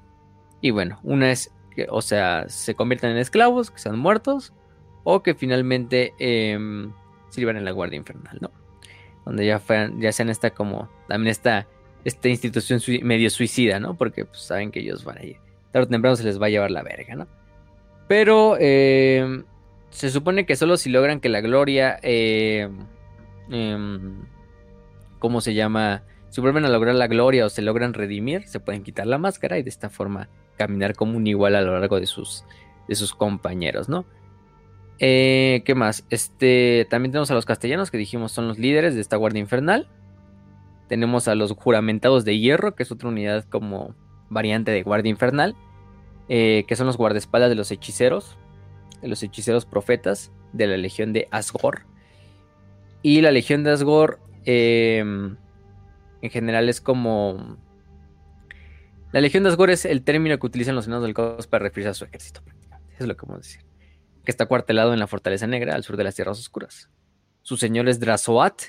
Y bueno, una es que, o sea, se convierten en esclavos, que sean muertos, o que finalmente em, sirvan en la Guardia Infernal, ¿no? Donde ya, ya sean esta como, también esta, esta institución medio suicida, ¿no? Porque pues, saben que ellos van a ir. Tarde o temprano se les va a llevar la verga, ¿no? Pero em, se supone que solo si logran que la gloria em, cómo se llama, si vuelven a lograr la gloria o se logran redimir, se pueden quitar la máscara y de esta forma caminar como un igual a lo largo de sus, de sus compañeros, ¿no? Eh, ¿Qué más? Este, también tenemos a los castellanos que dijimos son los líderes de esta guardia infernal. Tenemos a los juramentados de hierro, que es otra unidad como variante de guardia infernal, eh, que son los guardaespaldas de los hechiceros. los hechiceros profetas de la legión de Asgore. Y la legión de Asgore em, en general es como... La legión de Asgore es el término que utilizan los enanos del caos para referirse a su ejército. Es lo que vamos a decir. Que está cuartelado en la Fortaleza Negra, al sur de las Tierras Oscuras. Su señor es Drazoat,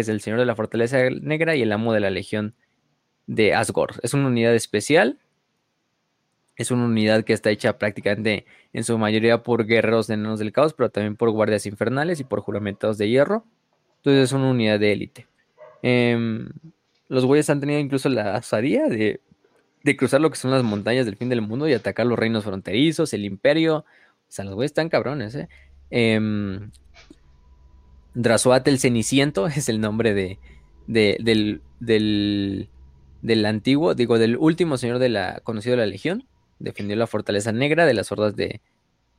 que es el señor de la Fortaleza Negra y el amo de la legión de Asgore. Es una unidad especial es una unidad que está hecha prácticamente en su mayoría por guerreros de enanos del caos, pero también por guardias infernales y por juramentados de hierro. Entonces es una unidad de élite. Em, los güeyes han tenido incluso la asadía de, cruzar lo que son las montañas del fin del mundo y atacar los reinos fronterizos, el imperio. O sea, los güeyes están cabrones, ¿eh? Eh, el Ceniciento es el nombre de, del, del, del, antiguo, digo, del último señor de la, conocido de la Legión defendió la fortaleza negra de las hordas de,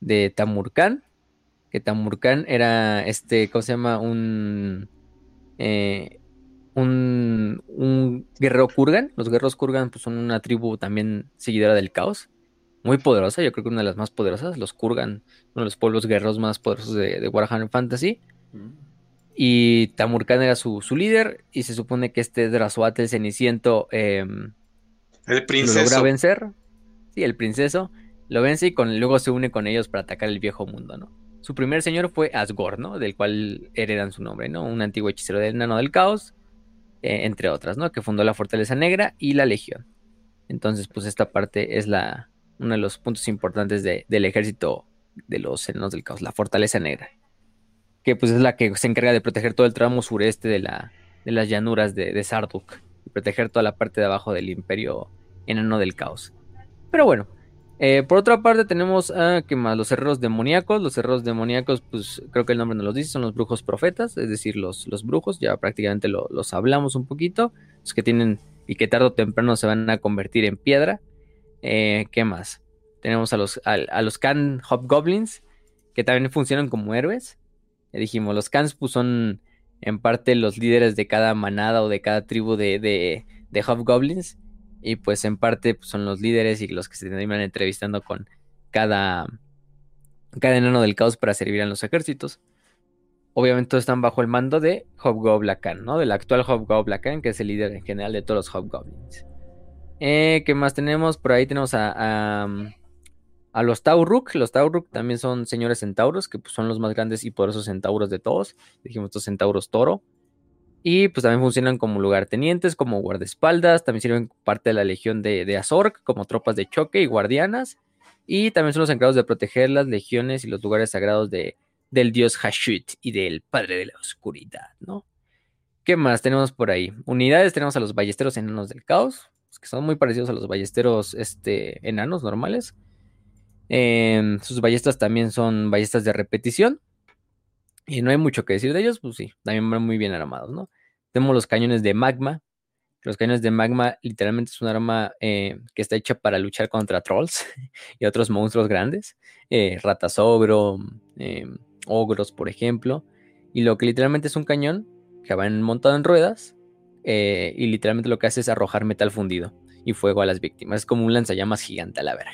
de Tamurkán. Que Tamurkán era este, ¿cómo se llama? Un, eh, un, un, guerrero Kurgan. Los guerreros Kurgan pues, son una tribu también seguidora del caos. Muy poderosa, yo creo que una de las más poderosas. Los Kurgan, uno de los pueblos guerreros más poderosos de, Warhammer Fantasy. Y Tamurkán era su, líder. Y se supone que este Drasuat, el Ceniciento, em, el princeso. lo logra vencer. Sí, el princeso lo vence y con, luego se une con ellos para atacar el viejo mundo, ¿no? Su primer señor fue Asgore, ¿no? Del cual heredan su nombre, ¿no? Un antiguo hechicero del Nano del Caos, eh, entre otras, ¿no? Que fundó la Fortaleza Negra y la Legión. Entonces, pues esta parte es la, uno de los puntos importantes del ejército de los Enanos del Caos, la Fortaleza Negra. Que pues es la que se encarga de proteger todo el tramo sureste de, la, de las llanuras de, Sarduk. Y proteger toda la parte de abajo del imperio Enano del Caos. Pero bueno, eh, por otra parte tenemos a ¿qué más? los herreros demoníacos. Los herreros demoníacos, pues creo que el nombre nos los dice, son los brujos profetas, es decir, los, los brujos, ya prácticamente los hablamos un poquito, los que tienen y que tarde o temprano se van a convertir en piedra. Eh, ¿Qué más? Tenemos a los, a, los Can Hobgoblins, que también funcionan como héroes. Dijimos, los Cans pues, son en parte los líderes de cada manada o de cada tribu de, de, Hobgoblins. Y pues en parte pues, son los líderes y los que se terminan entrevistando con cada, cada enano del caos para servir a los ejércitos. Obviamente todos están bajo el mando de Hobgoblacan, ¿no? Del actual Hobgoblacan, que es el líder en general de todos los Hobgoblins. Eh, ¿Qué más tenemos? Por ahí tenemos a, los Tauruk. Los Tauruk también son señores centauros, que pues, son los más grandes y poderosos centauros de todos. Dijimos estos centauros toro. Y pues también funcionan como lugartenientes, como guardaespaldas, también sirven parte de la legión de, de Azork, como tropas de choque y guardianas. Y también son los encargados de proteger las legiones y los lugares sagrados de, del dios Hashut y del padre de la oscuridad, ¿no? ¿Qué más tenemos por ahí? Unidades, tenemos a los ballesteros enanos del caos, que son muy parecidos a los ballesteros este, enanos normales. Em, sus ballestas también son ballestas de repetición, y no hay mucho que decir de ellos, pues sí, también van muy bien armados, ¿no? Tenemos los cañones de magma. Los cañones de magma literalmente es un arma eh, que está hecha para luchar contra trolls y otros monstruos grandes. Eh, ratas ogro, eh, ogros, por ejemplo. Y lo que literalmente es un cañón que va montado en ruedas y literalmente lo que hace es arrojar metal fundido y fuego a las víctimas. Es como un lanzallamas gigante a la verga.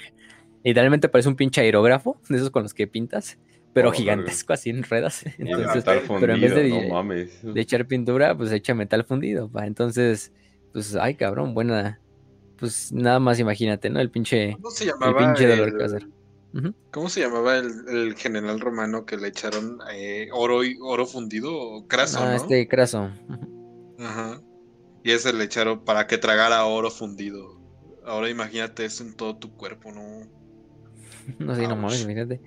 Literalmente parece un pinche aerógrafo de esos con los que pintas pero gigantesco así en ruedas. Entonces, pero en vez de, echar pintura, pues echa metal fundido. Entonces, pues, ay, cabrón, buena. Pues nada más imagínate, ¿no? El pinche, ¿Cómo se llamaba el pinche dolor que hacer. ¿Cómo se llamaba el, general romano que le echaron eh, oro y oro fundido? Craso, ah, este Craso. Ajá. Y ese le echaron para que tragara oro fundido. Ahora imagínate eso en todo tu cuerpo, ¿no? No sé, no mames, imagínate.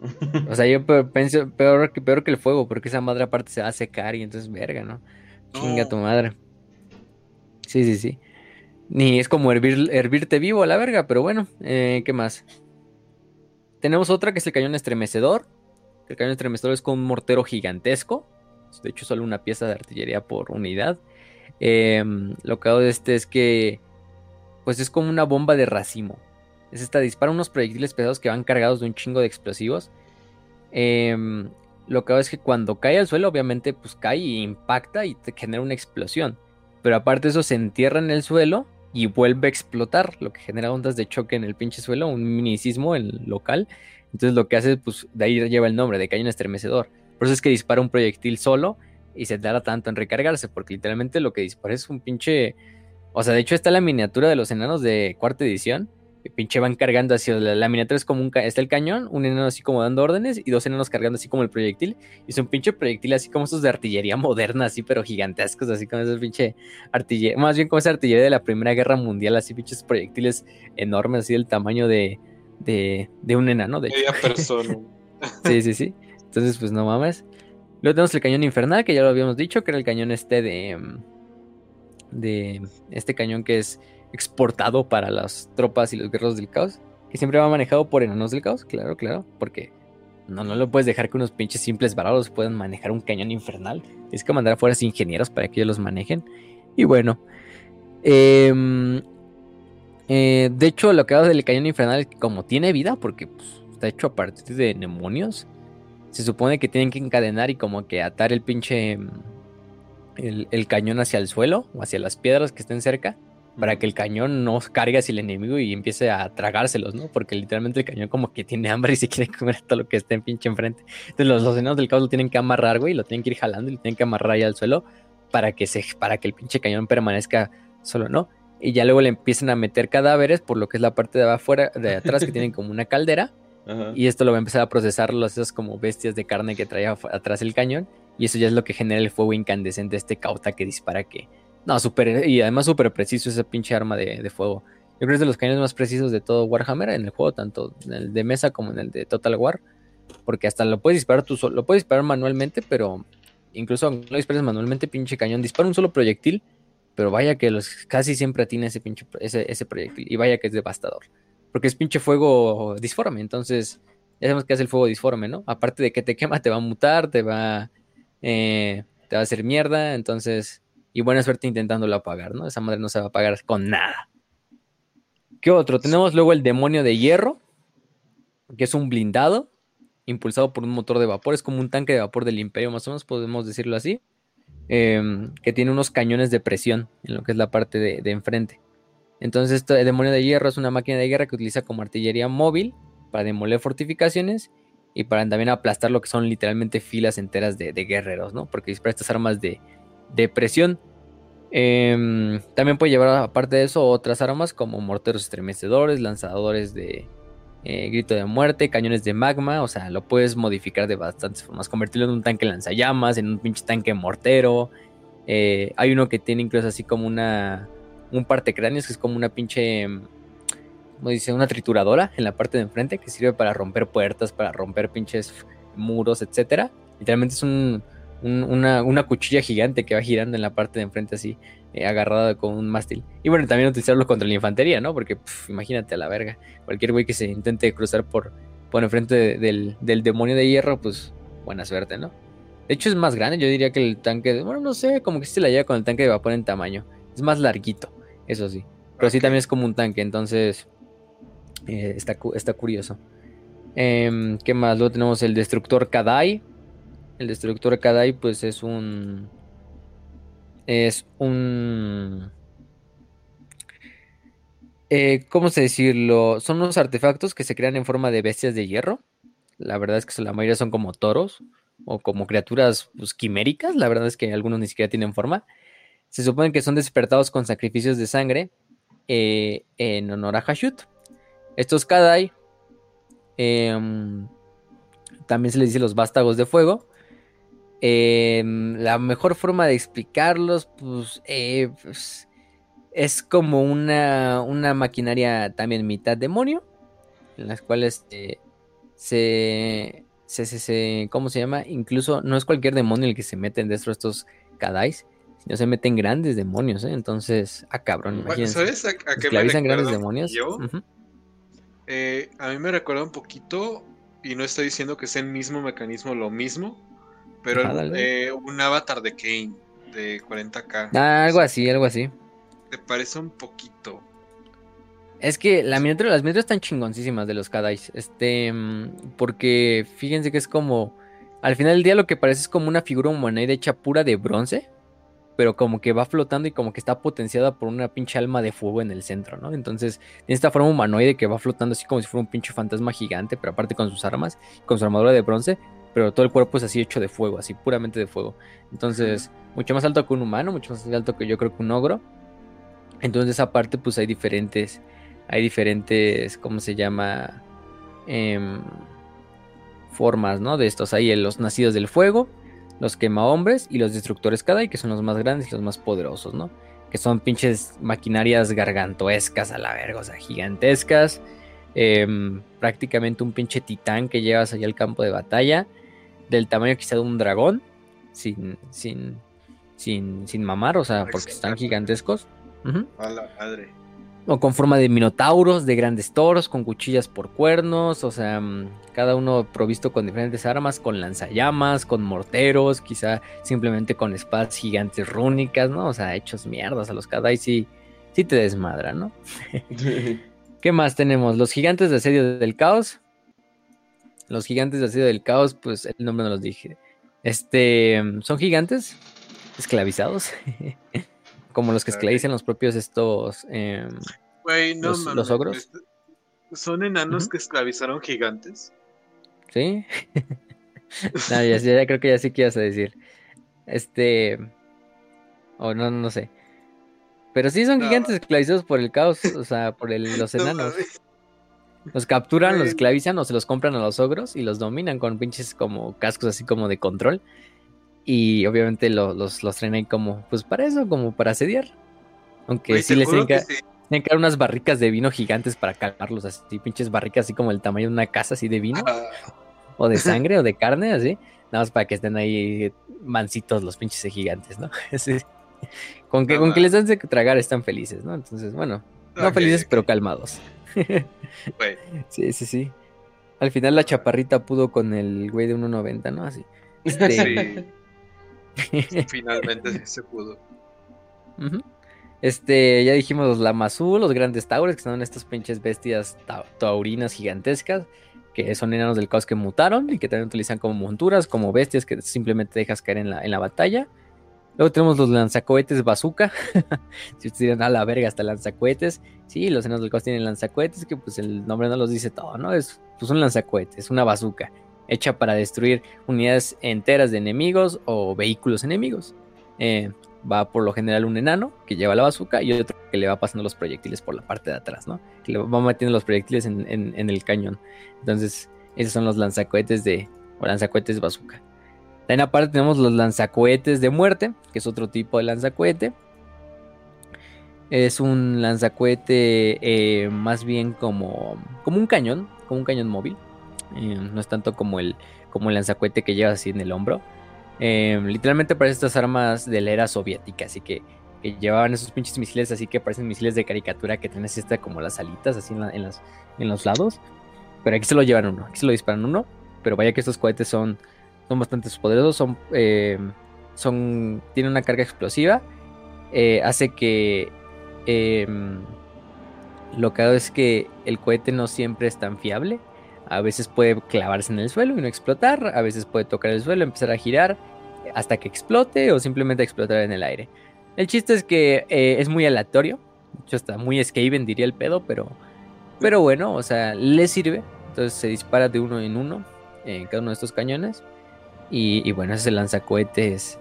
O sea, yo pienso peor que, peor que el fuego, porque esa madre aparte se va a secar y entonces, verga, ¿no? Chinga tu madre. Sí, sí, sí. Ni es como hervir, hervirte vivo a la verga, pero bueno, eh, ¿qué más? Tenemos otra que es el cañón estremecedor. El cañón estremecedor es con un mortero gigantesco. De hecho, solo una pieza de artillería por unidad. Em, lo que hago de este es que, pues es como una bomba de racimo es esta, dispara unos proyectiles pesados que van cargados de un chingo de explosivos. Em, lo que hago es que cuando cae al suelo, obviamente, pues cae y impacta y te genera una explosión. Pero aparte eso, se entierra en el suelo y vuelve a explotar, lo que genera ondas de choque en el pinche suelo, un mini sismo en local. Entonces lo que hace, pues de ahí lleva el nombre, de cañón estremecedor. Por eso es que dispara un proyectil solo y se tarda tanto en recargarse, porque literalmente lo que dispara es un pinche... O sea, de hecho está la miniatura de los enanos de cuarta edición, que pinche van cargando así, la, miniatura es como un... Está el cañón, un enano así como dando órdenes y dos enanos cargando así como el proyectil. Y es un pinche proyectil así como esos de artillería moderna, así, pero gigantescos, así como esos pinche artillería, más bien como esa artillería de la Primera Guerra Mundial, así pinches proyectiles enormes, así del tamaño de, de, de un enano, de persona. sí, sí, sí. Entonces, pues no mames. Luego tenemos el cañón infernal, que ya lo habíamos dicho, que era el cañón este de. Mm, de este cañón que es exportado para las tropas y los guerreros del caos. Que siempre va manejado por enanos del caos, claro, claro. Porque no, no lo puedes dejar que unos pinches simples varados puedan manejar un cañón infernal. Tienes que mandar afuera ingenieros para que ellos los manejen. Y bueno. Em, eh, de hecho, lo que hago del cañón infernal, como tiene vida, porque pues, está hecho a partir de demonios se supone que tienen que encadenar y como que atar el pinche mm, el, cañón hacia el suelo o hacia las piedras que estén cerca para que el cañón no cargue hacia el enemigo y empiece a tragárselos, ¿no? Porque literalmente el cañón como que tiene hambre y se quiere comer todo lo que esté en pinche enfrente. Entonces los, los enanos del caos lo tienen que amarrar, güey, lo tienen que ir jalando y lo tienen que amarrar ahí al suelo para que se para que el pinche cañón permanezca solo, ¿no? Y ya luego le empiezan a meter cadáveres por lo que es la parte de afuera, de atrás que tienen como una caldera y esto lo va a empezar a procesar los esas como bestias de carne que traía atrás el cañón. Y eso ya es lo que genera el fuego incandescente, este cauta que dispara que... No, súper... Y además súper preciso ese pinche arma de, fuego. Yo creo que es de los cañones más precisos de todo Warhammer en el juego, tanto en el de mesa como en el de Total War. Porque hasta lo puedes disparar tú solo. Lo puedes disparar manualmente, pero... Incluso aunque lo dispares manualmente, pinche cañón. Dispara un solo proyectil. Pero vaya que los casi siempre tiene ese pinche ese, ese proyectil. Y vaya que es devastador. Porque es pinche fuego disforme. Entonces, ya sabemos que hace el fuego disforme, ¿no? Aparte de que te quema, te va a mutar, te va, eh, te va a hacer mierda. Entonces, y buena suerte intentándolo apagar, ¿no? Esa madre no se va a apagar con nada. ¿Qué otro? Tenemos luego el demonio de hierro, que es un blindado, impulsado por un motor de vapor. Es como un tanque de vapor del imperio, más o menos, podemos decirlo así. Em, que tiene unos cañones de presión en lo que es la parte de enfrente. Entonces, este demonio de hierro es una máquina de guerra que utiliza como artillería móvil para demoler fortificaciones y para también aplastar lo que son literalmente filas enteras de, guerreros, ¿no? Porque dispara estas armas de, presión. Em, también puede llevar, aparte de eso, otras armas como morteros estremecedores, lanzadores de eh, grito de muerte, cañones de magma. O sea, lo puedes modificar de bastantes formas. Convertirlo en un tanque lanzallamas, en un pinche tanque mortero. Eh, hay uno que tiene incluso así como una un parte cráneos que es como una pinche, como dice, una trituradora en la parte de enfrente que sirve para romper puertas, para romper pinches muros, etcétera. Literalmente es un, una, cuchilla gigante que va girando en la parte de enfrente así, eh, agarrada con un mástil. Y bueno, también utilizarlo contra la infantería, ¿no? Porque imagínate a la verga, cualquier güey que se intente cruzar por, por enfrente del, del demonio de hierro, pues buena suerte, ¿no? De hecho es más grande, yo diría que el tanque, bueno, no sé, como que se la lleva con el tanque de vapor en tamaño. Es más larguito eso sí. Pero sí también es como un tanque, entonces eh, está, está, curioso. Em, ¿Qué más? Luego tenemos el destructor Kadai. El destructor Kadai pues es un... Es un... Eh, ¿Cómo se decirlo? Son unos artefactos que se crean en forma de bestias de hierro. La verdad es que la mayoría son como toros o como criaturas pues, quiméricas. La verdad es que algunos ni siquiera tienen forma se supone que son despertados con sacrificios de sangre eh, en honor a Hashut. Estos Kadai em, también se les dice los vástagos de fuego. Em, la mejor forma de explicarlos, pues, eh, pues es como una, una, maquinaria también mitad demonio, en las cuales eh, se, se, se, ¿cómo se llama? Incluso no es cualquier demonio el que se meten dentro de estos Kadais, no se meten grandes demonios, ¿eh? Entonces, ah, cabrón, imagínense. ¿Sabes a, qué me grandes demonios? Eh, a mí me recuerda un poquito, y no estoy diciendo que sea el mismo mecanismo, lo mismo, pero eh, un avatar de Kane de 40k. Ah, algo así, algo así. Te parece un poquito. Es que la miniatura, las miniaturas están chingoncísimas de los Kadais. Este, mm, porque fíjense que es como. Al final del día lo que parece es como una figura humanoide hecha pura de bronce pero como que va flotando y como que está potenciada por una pinche alma de fuego en el centro, ¿no? Entonces tiene esta forma humanoide que va flotando así como si fuera un pinche fantasma gigante, pero aparte con sus armas, con su armadura de bronce, pero todo el cuerpo es así hecho de fuego, así puramente de fuego. Entonces, mucho más alto que un humano, mucho más alto que yo creo que un ogro. Entonces, aparte, pues hay diferentes, hay diferentes, ¿cómo se llama? Em, formas, ¿no? De estos. Hay los nacidos del fuego, los quema hombres y los destructores Kadai, que son los más grandes y los más poderosos, ¿no? Que son pinches maquinarias gargantuescas a la verga, o sea, gigantescas. Em, prácticamente un pinche titán que llevas allá al campo de batalla, del tamaño quizá de un dragón, sin, sin, sin, sin mamar, o sea, porque están gigantescos. A la madre. O con forma de minotauros, de grandes toros, con cuchillas por cuernos, o sea, mm, cada uno provisto con diferentes armas, con lanzallamas, con morteros, quizá simplemente con espadas gigantes rúnicas, ¿no? O sea, hechos mierdas a los Kadai sí, sí te desmadra, ¿no? ¿Qué más tenemos? Los gigantes de asedio del caos. Los gigantes de asedio del caos, pues el nombre no los dije. Este, son gigantes esclavizados. Como los que esclavizan los propios estos. Em, los, ogros. ¿Son enanos que esclavizaron gigantes? Sí. ya, creo que ya sí que ibas a decir. Este. O no, no sé. Pero sí son gigantes esclavizados por el caos, o sea, por los enanos. Los capturan, los esclavizan o se los compran a los ogros y los dominan con pinches como cascos así como de control. Y obviamente los, los traen ahí como, pues para eso, como para asediar. Aunque sí les tienen que, dar unas barricas de vino gigantes para calmarlos, así, pinches barricas así como el tamaño de una casa así de vino. Ah. O de sangre o de carne, así. Nada más para que estén ahí mansitos los pinches gigantes, ¿no? Con que, con que les dan de tragar están felices, ¿no? Entonces, bueno, no felices, pero calmados. Sí, sí, sí. Al final la chaparrita pudo con el güey de 1.90, ¿no? Así. Este... Finalmente sí se pudo. Este, ya dijimos los Lamazú, los grandes taures, que son estas pinches bestias taurinas gigantescas, que son enanos del caos que mutaron y que también utilizan como monturas, como bestias que simplemente dejas caer en la, en la batalla. Luego tenemos los lanzacohetes bazooka. si ustedes dirán, a la verga, hasta lanzacohetes. Sí, los enanos del caos tienen lanzacohetes, que pues el nombre no los dice todo, ¿no? Es pues, un lanzacohetes, una bazooka hecha para destruir unidades enteras de enemigos o vehículos enemigos. Eh, va por lo general un enano que lleva la bazooka y otro que le va pasando los proyectiles por la parte de atrás, ¿no? Que le va metiendo los proyectiles en, el cañón. Entonces, esos son los lanzacohetes de. o lanzacohetes bazooka. También aparte tenemos los lanzacohetes de muerte, que es otro tipo de lanzacohete. Es un lanzacohete eh, más bien como, como un cañón, como un cañón móvil. Eh, no es tanto como el, como el lanzacohete que lleva así en el hombro. Eh, literalmente parece estas armas de la era soviética, así que, llevaban esos pinches misiles así que parecen misiles de caricatura que tienen así como las alitas así en, las, en los lados. Pero aquí se lo llevan uno, aquí se lo disparan uno. Pero vaya que estos cohetes son, son bastante poderosos, son, eh, son, tienen una carga explosiva. hace que lo que hago es que el cohete no siempre es tan fiable. A veces puede clavarse en el suelo y no explotar, a veces puede tocar el suelo, empezar a girar hasta que explote o simplemente explotar en el aire. El chiste es que eh, es muy aleatorio, de hecho está muy Skaven diría el pedo, pero, pero bueno, o sea, le sirve. Entonces se dispara de uno en uno en cada uno de estos cañones. Y, bueno, ese es el lanzacohetes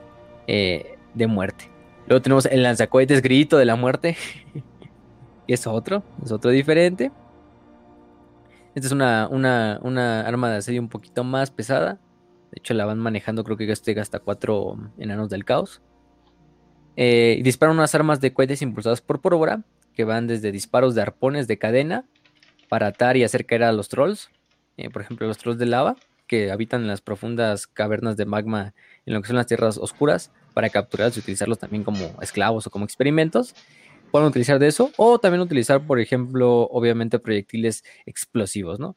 eh, de muerte. Luego tenemos el lanzacohetes grito de la muerte. y es otro, es otro diferente. Esta es una, una, arma de asedio un poquito más pesada. De hecho, la van manejando, creo que este hasta cuatro enanos del caos. Eh, disparan unas armas de cohetes impulsadas por pólvora, que van desde disparos de arpones de cadena para atar y hacer caer a los trolls. Eh, por ejemplo, los trolls de lava, que habitan en las profundas cavernas de magma en lo que son las tierras oscuras, para capturarlos y utilizarlos también como esclavos o como experimentos pueden utilizar de eso o también utilizar, por ejemplo, obviamente proyectiles explosivos, ¿no?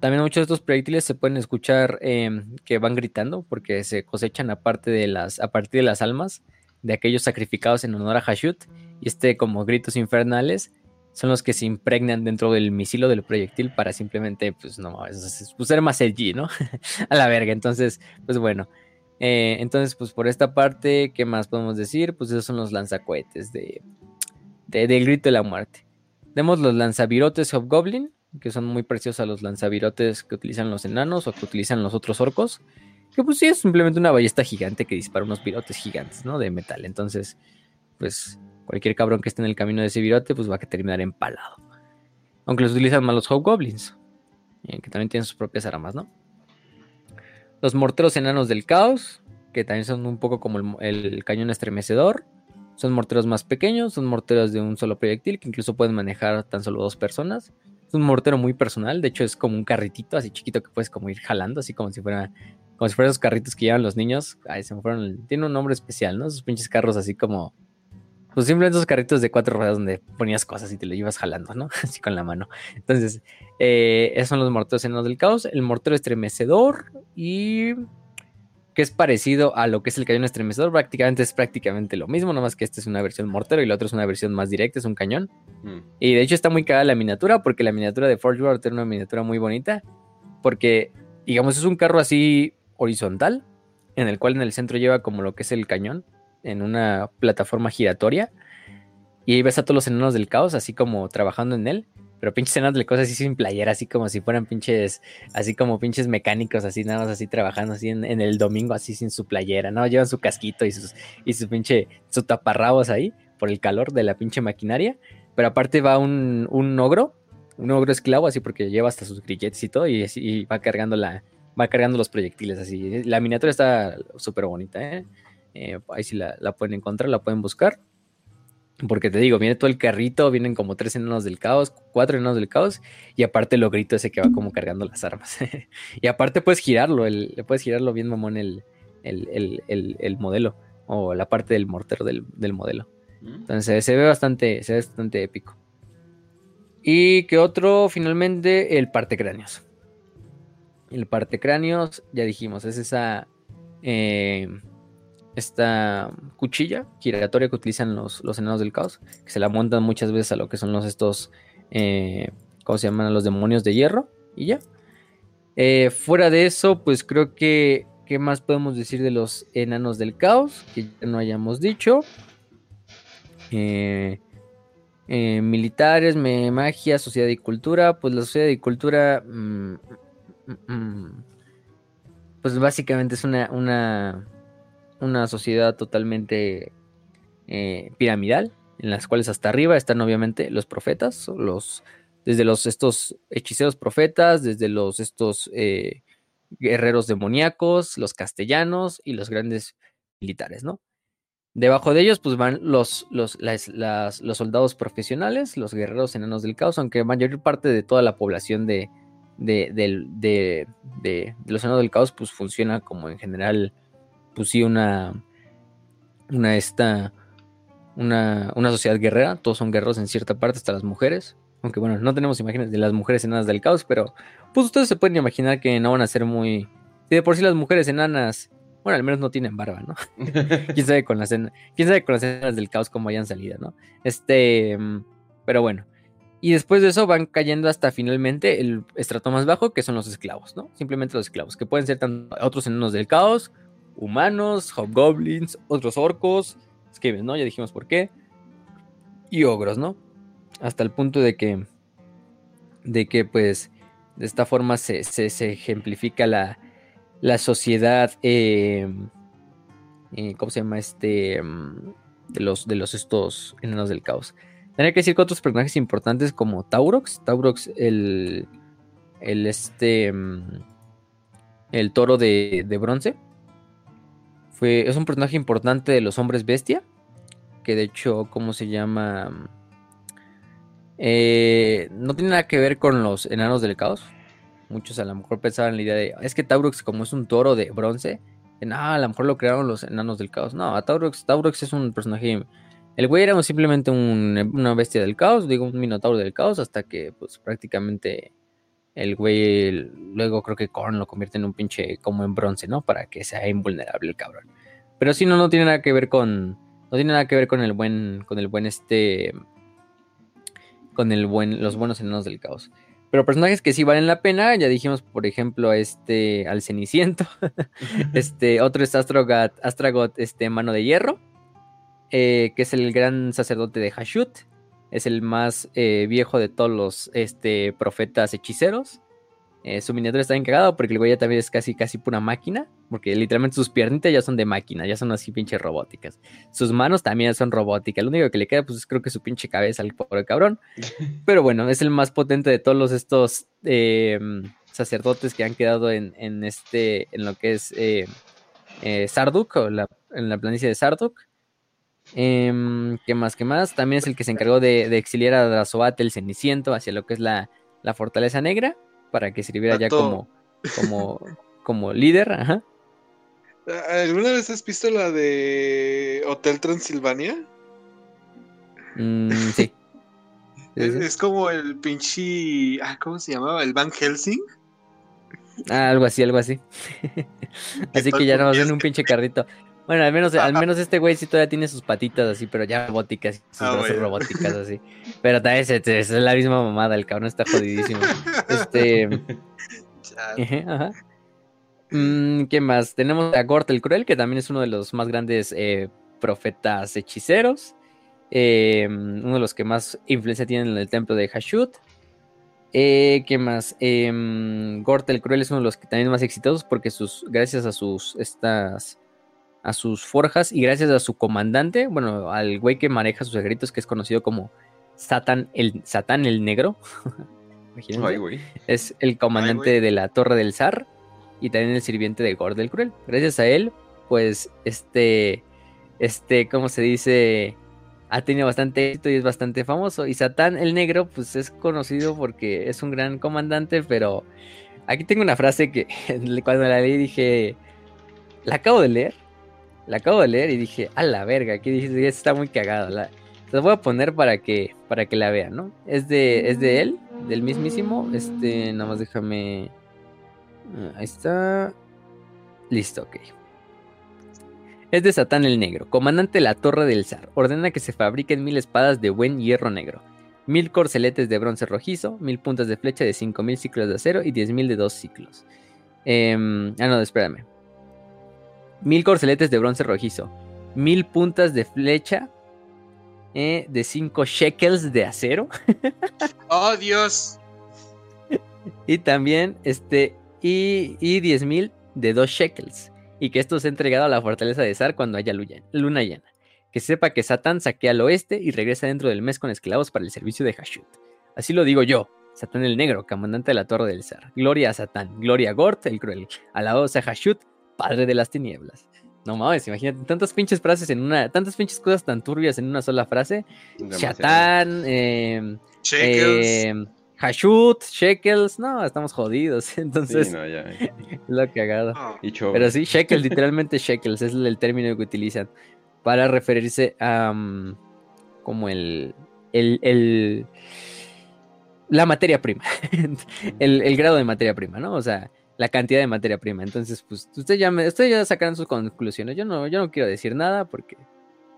También muchos de estos proyectiles se pueden escuchar em, que van gritando porque se cosechan aparte de las, a partir de las almas de aquellos sacrificados en honor a Hashut y este como gritos infernales son los que se impregnan dentro del misil o del proyectil para simplemente, pues no, pues, ser más edgy, ¿no? a la verga. Entonces, pues bueno, Eh, entonces, pues por esta parte, ¿qué más podemos decir? Pues esos son los lanzacohetes de, de, del grito de la muerte. Tenemos los lanzavirotes Hobgoblin, que son muy preciosos los lanzavirotes que utilizan los enanos o que utilizan los otros orcos. Que pues sí, es simplemente una ballesta gigante que dispara unos virotes gigantes, ¿no? De metal. Entonces, pues cualquier cabrón que esté en el camino de ese virote, pues va a terminar empalado. Aunque los utilizan más los Hobgoblins, eh, que también tienen sus propias armas, ¿no? Los morteros enanos del caos, que también son un poco como el, cañón estremecedor. Son morteros más pequeños, son morteros de un solo proyectil que incluso pueden manejar tan solo dos personas. Es un mortero muy personal, de hecho es como un carritito así chiquito que puedes como ir jalando, así como si fuera como si fueran esos carritos que llevan los niños. Ay, se me fueron, tiene un nombre especial, ¿no? Esos pinches carros así como pues simplemente esos carritos de cuatro ruedas donde ponías cosas y te lo ibas jalando, ¿no? Así con la mano. Entonces, eh, esos son los morteros enanos del caos. El mortero estremecedor y que es parecido a lo que es el cañón estremecedor. Prácticamente es prácticamente lo mismo, nomás que este es una versión mortero y la otra es una versión más directa, es un cañón. Mm. Y de hecho está muy cagada la miniatura porque la miniatura de Forge World tiene una miniatura muy bonita. Porque, digamos, es un carro así horizontal, en el cual en el centro lleva como lo que es el cañón en una plataforma giratoria. Y ahí ves a todos los enanos del caos, así como trabajando en él. Pero pinches enanos del caos así sin playera, así como si fueran pinches, así como pinches mecánicos, así nada más así trabajando así en, el domingo, así sin su playera, ¿no? Llevan su casquito y sus, y su pinche, su taparrabos ahí, por el calor de la pinche maquinaria. Pero aparte va un, un ogro, un ogro esclavo, así porque lleva hasta sus grilletes y todo, y, va cargando la, va cargando los proyectiles así. La miniatura está súper bonita, ¿eh? Eh, ahí sí la, pueden encontrar, la pueden buscar. Porque te digo, viene todo el carrito, vienen como tres enanos del caos, cuatro enanos del caos, y aparte lo grito ese que va como cargando las armas. y aparte puedes girarlo, le puedes girarlo bien mamón el, el, modelo, o la parte del mortero del, modelo. Mm. Entonces se ve bastante, se ve bastante épico. Y que otro, finalmente, el parte cráneos. El parte cráneos, ya dijimos, es esa eh, esta cuchilla giratoria que utilizan los, los enanos del caos, que se la montan muchas veces a lo que son los estos, eh, ¿cómo se llaman? Los demonios de hierro y ya. Eh, fuera de eso, pues creo que, ¿qué más podemos decir de los enanos del caos? Que ya no hayamos dicho. Eh, militares, magia, sociedad y cultura. Pues la sociedad y cultura, mm, mm, mm, pues básicamente es una, una una sociedad totalmente eh, piramidal, en las cuales hasta arriba están obviamente los profetas, los, desde los estos hechiceros profetas, desde los estos eh, guerreros demoníacos, los castellanos y los grandes militares, ¿no? Debajo de ellos, pues van los, los, los soldados profesionales, los guerreros enanos del caos, aunque mayor parte de toda la población de, de, de, de los enanos del caos, pues funciona como en general pues una, una, esta, una, una sociedad guerrera, todos son guerreros en cierta parte, hasta las mujeres, aunque bueno, no tenemos imágenes de las mujeres enanas del caos, pero pues ustedes se pueden imaginar que no van a ser muy... Si de por sí las mujeres enanas, bueno, al menos no tienen barba, ¿no? ¿Quién sabe con las, quién sabe con las enanas del caos cómo hayan salido, ¿no? Este, pero bueno. Y después de eso van cayendo hasta finalmente el estrato más bajo, que son los esclavos, ¿no? Simplemente los esclavos, que pueden ser tanto otros enanos del caos, humanos, hobgoblins, otros orcos, skavens, ¿no? Ya dijimos por qué. Y ogros, ¿no? Hasta el punto de que, de que pues, de esta forma se, ejemplifica la, la sociedad, em, eh, ¿cómo se llama? Este, em, de los, de los estos enanos del caos. Tendría que decir que otros personajes importantes como Taurox, Taurox, el, el este, em, el toro de, de bronce, es un personaje importante de los hombres bestia. Que de hecho, ¿cómo se llama? Eh, no tiene nada que ver con los enanos del caos. Muchos a lo mejor pensaban la idea de. Es que Taurux, como es un toro de bronce. Ah, a lo mejor lo crearon los enanos del caos. No, Taurux, Taurux es un personaje. El güey era simplemente una bestia del caos, digo, un minotauro del caos, hasta que pues prácticamente el güey luego creo que Korn lo convierte en un pinche como en bronce, ¿no? Para que sea invulnerable el cabrón. Pero si no, no tiene nada que ver con. No tiene nada que ver con el buen. Con el buen este. Con el buen. Los buenos enanos del caos. Pero personajes que sí valen la pena, ya dijimos, por ejemplo, este, al Ceniciento. este, otro es Astrogot, Astragot, este, Mano de Hierro, eh, que es el gran sacerdote de Hashut. Es el más eh, viejo de todos los este, profetas hechiceros. Eh, su miniatura está encagado porque el güey ya también es casi, casi pura máquina. Porque literalmente sus piernitas ya son de máquina, ya son así pinches robóticas. Sus manos también son robóticas. Lo único que le queda, pues es creo que su pinche cabeza al pobre cabrón. Pero bueno, es el más potente de todos los estos eh, sacerdotes que han quedado en, en, este, en lo que es eh, Sarduk, o la, en la planicie de Sarduk. Em, ¿Qué más? ¿Qué más? También es el que se encargó de, de exiliar a Drazoat el Ceniciento hacia lo que es la, la Fortaleza Negra para que sirviera ya como, como, como líder. Ajá. ¿Alguna vez has visto la de Hotel Transilvania? Mm, sí. es, es, como el pinche. Ah, ¿Cómo se llamaba? ¿El Van Helsing? Ah, algo así, algo así. así que ya nos en un pinche carrito. Bueno, al menos, al menos este güey sí todavía tiene sus patitas así, pero ya robóticas, sus ah, brazos robóticas así. Pero también es, es, es, la misma mamada, el cabrón está jodidísimo. Este. Ajá. Mm, ¿Qué más? Tenemos a Gort el Cruel, que también es uno de los más grandes eh, profetas hechiceros. Eh, uno de los que más influencia tienen en el templo de Hashut. Eh, ¿Qué más? Eh, Gort el Cruel es uno de los que también más exitosos porque sus, gracias a sus estas a sus forjas y gracias a su comandante, bueno, al güey que maneja sus secretos que es conocido como Satan el Satán el Negro. Ay, es el comandante Ay, de la Torre del Zar y también el sirviente de Gord el Cruel. Gracias a él, pues este este, ¿cómo se dice? Ha tenido bastante éxito y es bastante famoso. Y Satán el Negro, pues es conocido porque es un gran comandante, pero aquí tengo una frase que cuando la leí dije, la acabo de leer la acabo de leer y dije, a la verga, aquí dice, está muy cagado. La, la voy a poner para que, para que la vean, ¿no? Es de, es de él, del mismísimo. Este, nada más déjame. Ahí está. Listo, ok. Es de Satán el Negro, comandante de la Torre del Zar. Ordena que se fabriquen mil espadas de buen hierro negro, mil corceletes de bronce rojizo, mil puntas de flecha de cinco mil ciclos de acero y diez mil de dos ciclos. Eh, ah, no, espérame mil corceletes de bronce rojizo, mil puntas de flecha eh, de 5 shekels de acero. ¡Oh, Dios! y también, este, y, y 10 mil de 2 shekels. Y que esto sea entregado a la fortaleza de Zar cuando haya luna llena. Que sepa que Satán saquea al oeste y regresa dentro del mes con esclavos para el servicio de Hashut. Así lo digo yo, Satán el Negro, comandante de la Torre del Zar. Gloria a Satán, gloria a Gort el Cruel, alabados a Hashut, padre de las tinieblas. No mames, imagínate, tantas pinches frases en una, tantas pinches cosas tan turbias en una sola frase. Chatán, eh, eh, Hashut, Shekels, no, estamos jodidos. Entonces, sí, no, ya. lo cagado. Oh. Pero sí, Shekels, literalmente Shekels, es el término que utilizan para referirse a um, como el, el, el, la materia prima, el, el grado de materia prima, ¿no? O sea, la cantidad de materia prima. Entonces, pues, ustedes ya, me, ustedes ya sacarán sus conclusiones. Yo no, yo no quiero decir nada porque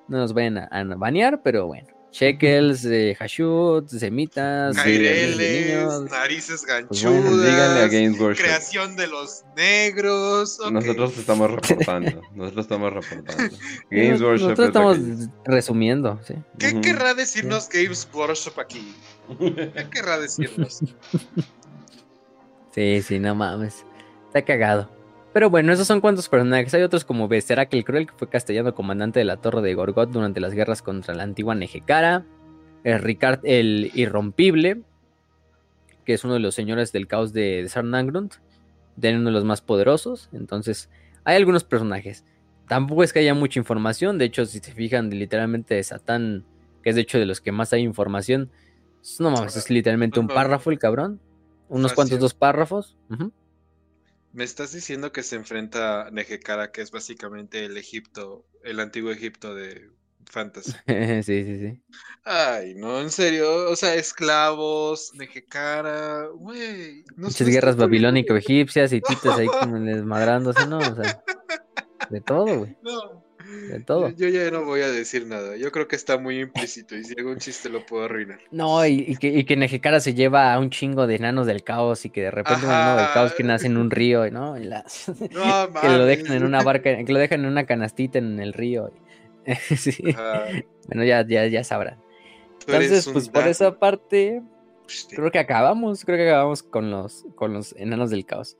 no nos vayan a, a banear, pero bueno. Shekels, eh, hashut, semitas, Caireles, narices ganchudas, pues bueno, díganle a Games Workshop. creación de los negros. Okay. Nosotros estamos reportando, nosotros estamos reportando. Games Workshop nosotros estamos resumiendo, ¿sí? ¿Qué uh -huh. querrá decirnos sí. Games Workshop aquí? ¿Qué querrá decirnos? sí, sí, no mames. Está cagado. Pero bueno, esos son cuantos personajes. Hay otros como Beserak el Cruel, que fue castellano comandante de la Torre de Gorgot durante las guerras contra la antigua Nejecara. El Ricard el Irrompible, que es uno de los señores del caos de, de Sarnangrund. De uno de los más poderosos. Entonces, hay algunos personajes. Tampoco es que haya mucha información. De hecho, si se fijan, literalmente de Satán, que es de hecho de los que más hay información. No mames, es literalmente un párrafo el cabrón. Unos cuantos dos párrafos. Uh -huh. Me estás diciendo que se enfrenta a Nejecara, que es básicamente el Egipto, el antiguo Egipto de Fantasy. sí, sí, sí. Ay, no, en serio. O sea, esclavos, Nejecara, güey. No Muchas guerras babilónico-egipcias y titas ahí como desmadrándose, ¿no? O sea, de todo, güey. No. De todo. Yo, yo ya no voy a decir nada. Yo creo que está muy implícito y si hago un chiste lo puedo arruinar. No, y, y que, y que Nejecara se lleva a un chingo de enanos del caos y que de repente un enano del caos que nace en un río, ¿no? Y la- No, que lo dejan en una barca, que lo dejan en una canastita en el río. Sí. Bueno, ya, ya, ya sabrán. Entonces, pues por esa parte, Hostia. creo que acabamos, creo que acabamos con los, con los enanos del caos.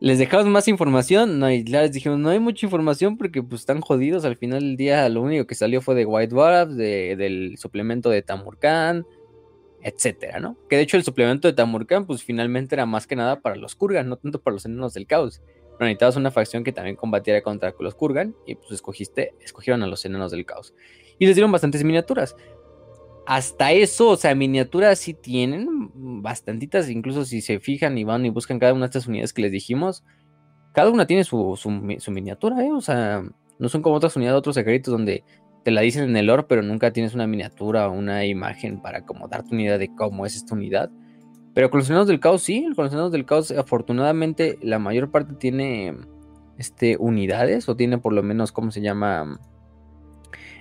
Les dejamos más información, no, les dijimos, no hay mucha información porque pues están jodidos, al final del día lo único que salió fue de White Dwarf, de- del suplemento de Tamurkhan, etcétera, ¿no? Que de hecho el suplemento de Tamurkhan pues finalmente era más que nada para los Kurgan, no tanto para los enanos del caos. Pero necesitabas una facción que también combatiera contra los Kurgan y pues escogiste, escogieron a los enanos del caos. Y les dieron bastantes miniaturas hasta eso, o sea, miniaturas sí tienen bastantitas, incluso si se fijan y van y buscan cada una de estas unidades que les dijimos, cada una tiene su, su su miniatura, ¿eh? O sea, no son como otras unidades, otros secretos donde te la dicen en el lore, pero nunca tienes una miniatura o una imagen para como darte una idea de cómo es esta unidad. Pero con los enanos del caos, sí, con los enanos del caos, afortunadamente, la mayor parte tiene este, unidades, o tiene por lo menos, ¿cómo se llama?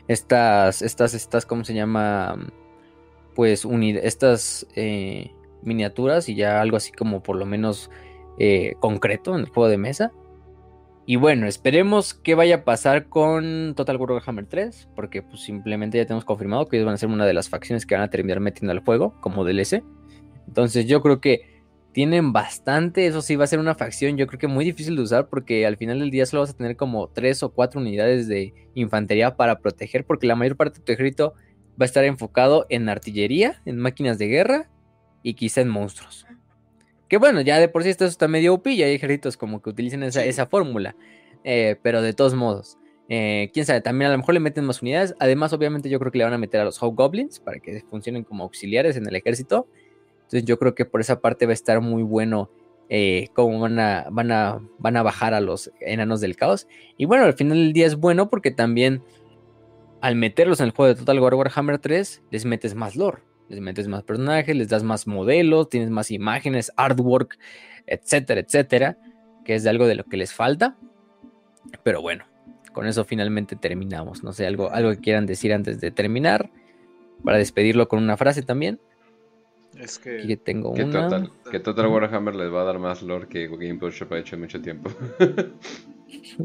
Estas, estas, estas, ¿cómo se llama? Pues unir estas eh, miniaturas y ya algo así como por lo menos eh, concreto en el juego de mesa. Y bueno, esperemos que vaya a pasar con Total War Warhammer 3, porque pues simplemente ya tenemos confirmado que ellos van a ser una de las facciones que van a terminar metiendo al juego como DLC. Entonces yo creo que tienen bastante, eso sí va a ser una facción yo creo que muy difícil de usar porque al final del día solo vas a tener como tres o cuatro unidades de infantería para proteger porque la mayor parte de tu ejército va a estar enfocado en artillería, en máquinas de guerra y quizá en monstruos. Que bueno, ya de por sí esto está medio OP y hay ejércitos como que utilizan esa, Sí. esa fórmula. Eh, pero de todos modos, eh, quién sabe, también a lo mejor le meten más unidades. Además, obviamente, yo creo que le van a meter a los Hobgoblins para que funcionen como auxiliares en el ejército. Entonces, yo creo que por esa parte va a estar muy bueno eh, cómo van a, van, a, van a bajar a los enanos del caos. Y bueno, al final del día es bueno porque también al meterlos en el juego de Total War Warhammer 3, les metes más lore, les metes más personajes, les das más modelos, tienes más imágenes, artwork, etcétera, etcétera, que es de algo de lo que les falta. Pero bueno, con eso finalmente terminamos. No sé, algo, algo que quieran decir antes de terminar, para despedirlo con una frase también. Es Aquí que tengo Que una. Total, que Total Warhammer les va a dar más lore que Game Workshop ha hecho en mucho tiempo.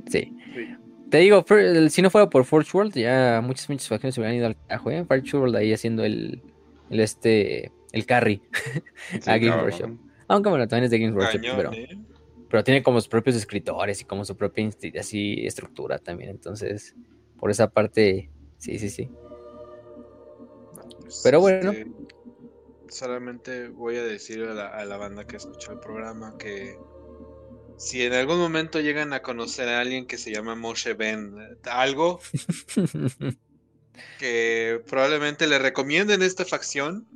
Sí. Sí. Te digo, si no fuera por Forge World, ya muchas, muchas facciones se hubieran ido al carajo, ¿eh? Forge World ahí haciendo el, el este, el carry. Sí, A Game cabrón. Workshop. Aunque bueno, también es de Games Workshop, cañón, pero, ¿eh? pero tiene como sus propios escritores y como su propia así estructura también. Entonces, por esa parte, sí, sí, sí. Pues, Pero bueno. este, solamente voy a decir a la, a la banda que escuchó el programa que si en algún momento llegan a conocer a alguien que se llama Moshe Ben, algo que probablemente le recomienden esta facción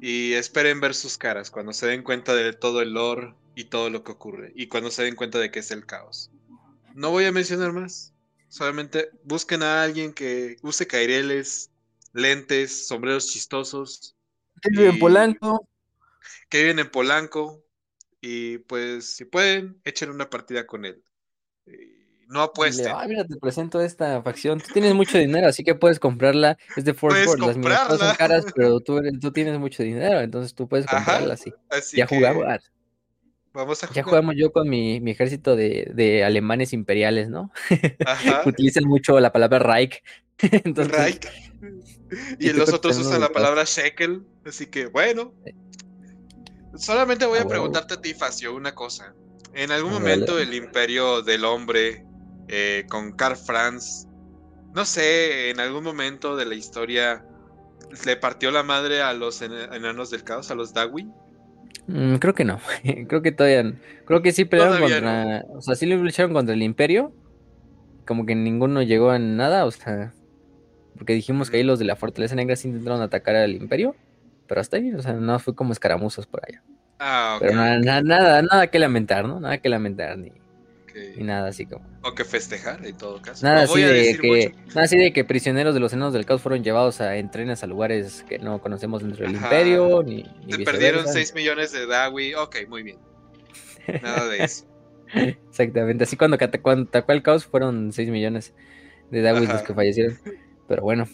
y esperen ver sus caras cuando se den cuenta de todo el lore y todo lo que ocurre y cuando se den cuenta de que es el caos. No voy a mencionar más, solamente busquen a alguien que use caireles, lentes, sombreros chistosos, Vive en Polanco. que viven en Polanco y pues si pueden, echen una partida con él. No apuesten. Ay, mira, te presento esta facción. Tú tienes mucho dinero, así que puedes comprarla. Es de Puedes World. Las miniaturas son caras, pero tú, tú tienes mucho dinero, entonces tú puedes comprarla así. Así Ya que jugamos, Vamos a ya jugar. jugamos yo con mi, mi ejército de, de alemanes imperiales, ¿no? Ajá. Utilizan mucho la palabra Reich. Entonces, Reich. y los otros usan la palabra shekel. Así que bueno. Solamente voy a preguntarte a ti, Facio, una cosa. En algún momento el imperio del hombre eh, con Karl Franz, no sé, en algún momento de la historia le partió la madre a los en- enanos del caos, a los Dawi. Mm, creo que no. creo que todavía no. Creo que sí pelearon contra. O sea, sí lucharon contra el Imperio. Como que ninguno llegó a nada. O sea. Porque dijimos que ahí los de la Fortaleza Negra sí intentaron atacar al Imperio. Pero hasta ahí, o sea, no fue como escaramuzas por allá. Ah, ok. Pero nada, nada, nada, nada que lamentar, ¿no? Nada que lamentar, ni, ni nada así como. O que festejar, en todo caso. Nada No así de que. Nada así de que prisioneros de los enanos del caos fueron llevados a entrenas a lugares que no conocemos dentro del Ajá. Imperio, ni, ni Se perdieron viceversa. 6 millones de Dawi. Ok, muy bien. Nada de eso. Exactamente, así cuando, cuando atacó el caos fueron 6 millones. de David los que fallecieron. Pero bueno.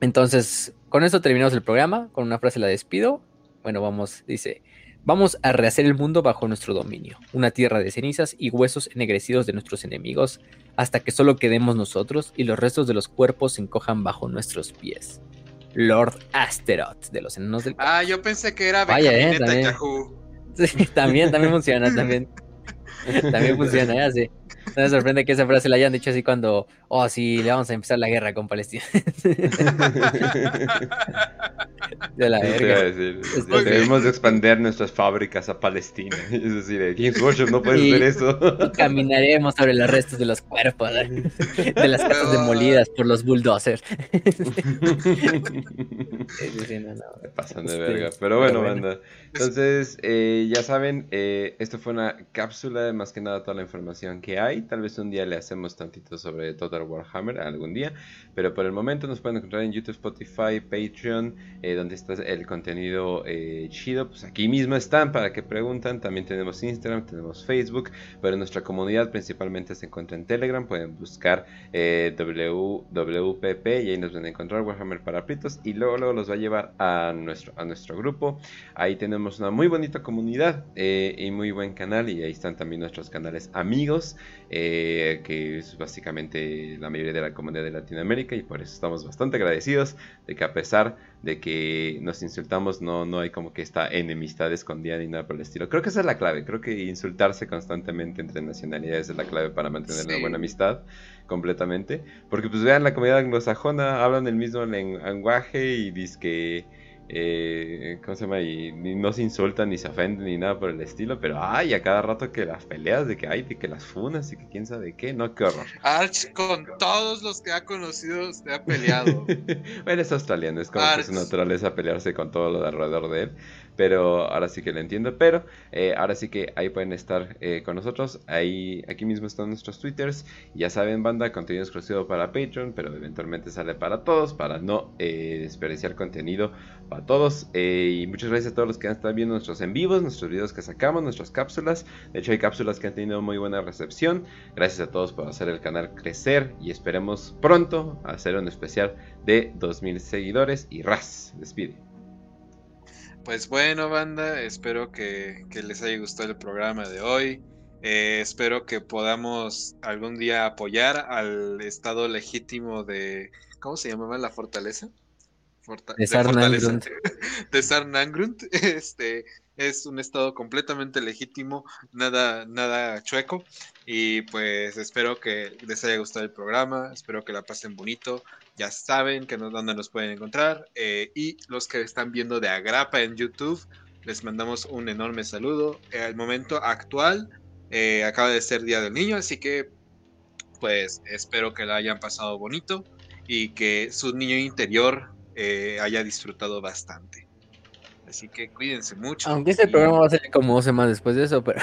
Entonces, con esto terminamos el programa. Con una frase la despido. Bueno, vamos, dice. Vamos a rehacer el mundo bajo nuestro dominio, una tierra de cenizas y huesos ennegrecidos de nuestros enemigos, hasta que solo quedemos nosotros y los restos de los cuerpos se encojan bajo nuestros pies. Lord Asteroth de los enanos del... Ah, yo pensé que era Vaya, eh, también. Sí, también, también funciona, también. también funciona, ¿eh? sí. No me sorprende que esa frase la hayan dicho así cuando, oh, sí, le vamos a empezar la guerra con Palestina. de la verga. Debemos de expandir nuestras fábricas a Palestina. Es decir, James Worship no puedes hacer eso. caminaremos sobre los restos de los cuerpos, de las casas demolidas por los bulldozers. Se pasan de verga. Pero bueno, banda. Entonces, eh, ya saben, eh, esto fue una cápsula de más que nada toda la información que hay. Tal vez un día le hacemos tantito sobre Total Warhammer, algún día. Pero por el momento nos pueden encontrar en YouTube, Spotify, Patreon, eh, donde está el contenido chido. Pues aquí mismo están para que preguntan. También tenemos Instagram, tenemos Facebook. Pero nuestra comunidad principalmente se encuentra en Telegram. Pueden buscar WWPP y ahí nos van a encontrar Warhammer para Pritos. Y luego, luego los va a llevar a nuestro, a nuestro grupo. Ahí tenemos una muy bonita comunidad eh, y muy buen canal y ahí están también nuestros canales amigos, eh, que es básicamente la mayoría de la comunidad de Latinoamérica y por eso estamos bastante agradecidos de que a pesar de que nos insultamos no, no hay como que esta enemistad escondida ni nada por el estilo. Creo que esa es la clave, creo que insultarse constantemente entre nacionalidades es la clave para mantener una buena amistad completamente, porque pues vean la comunidad anglosajona, hablan el mismo lenguaje y dicen que eh, ¿Cómo se llama? Y, no se insultan ni se ofenden ni nada por el estilo, pero ay, a cada rato que las peleas de que hay, de que las funas y que quién sabe qué, no, qué horror. Arch con todos los que ha conocido se ha peleado. bueno, es australiano, es como que su naturaleza pelearse con todo lo de alrededor de él. Pero ahora sí que lo entiendo. Pero eh, ahora sí que ahí pueden estar eh, con nosotros. Ahí, aquí mismo están nuestros twitters. Ya saben, banda, contenido exclusivo para Patreon. Pero eventualmente sale para todos. Para no eh, desperdiciar contenido para todos. y muchas gracias a todos los que han estado viendo nuestros en vivos, nuestros videos que sacamos, nuestras cápsulas. De hecho, hay cápsulas que han tenido muy buena recepción. Gracias a todos por hacer el canal crecer. Y esperemos pronto hacer un especial de 2000 seguidores. Y ras, despide. Pues bueno, banda, espero que, les haya gustado el programa de hoy. Eh, espero que podamos algún día apoyar al estado legítimo de. ¿Cómo se llamaba la fortaleza? de Sarnangrund. De Sarnangrund. Este, es un estado completamente legítimo, nada, nada chueco. Y pues espero que les haya gustado el programa, espero que la pasen bonito ya saben que nos, dónde nos pueden encontrar. Eh, y los que están viendo de Agrapa en YouTube, les mandamos un enorme saludo. El momento actual eh, acaba de ser Día del Niño, así que pues espero que la hayan pasado bonito y que su niño interior eh, haya disfrutado bastante. Así que cuídense mucho. Aunque este programa va a ser como dos semanas después de eso, pero...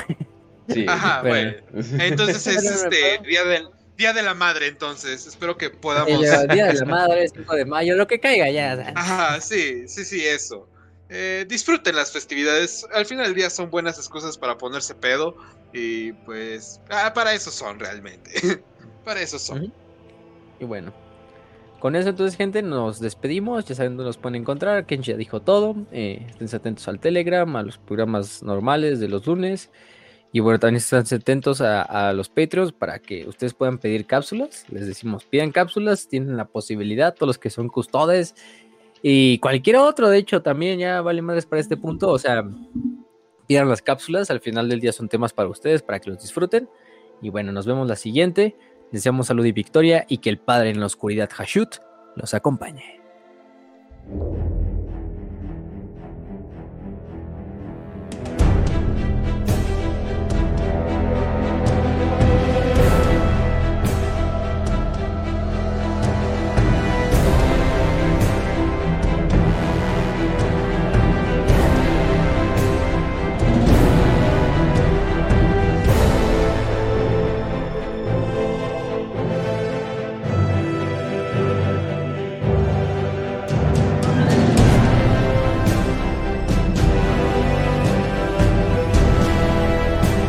Sí, Ajá, bueno. Entonces es este Día del Día de la Madre, entonces. Espero que podamos. Día de la Madre, 5 de mayo, lo que caiga ya. Ajá, sí, sí, sí, eso. Eh, disfruten las festividades. Al final del día son buenas excusas para ponerse pedo. Y pues, ah, para eso son realmente. para eso son. Y bueno, con eso entonces, gente, nos despedimos. Ya saben dónde nos pueden encontrar. Kenji ya dijo todo. Eh, estén atentos al Telegram, a los programas normales de los lunes. Y bueno, también están atentos a, los Patreons para que ustedes puedan pedir cápsulas. Les decimos, pidan cápsulas, tienen la posibilidad, todos los que son custodes y cualquier otro, de hecho, también ya vale más para este punto. O sea, pidan las cápsulas, al final del día son temas para ustedes, para que los disfruten. Y bueno, nos vemos la siguiente. deseamos salud y victoria y que el Padre en la oscuridad Hashut los acompañe.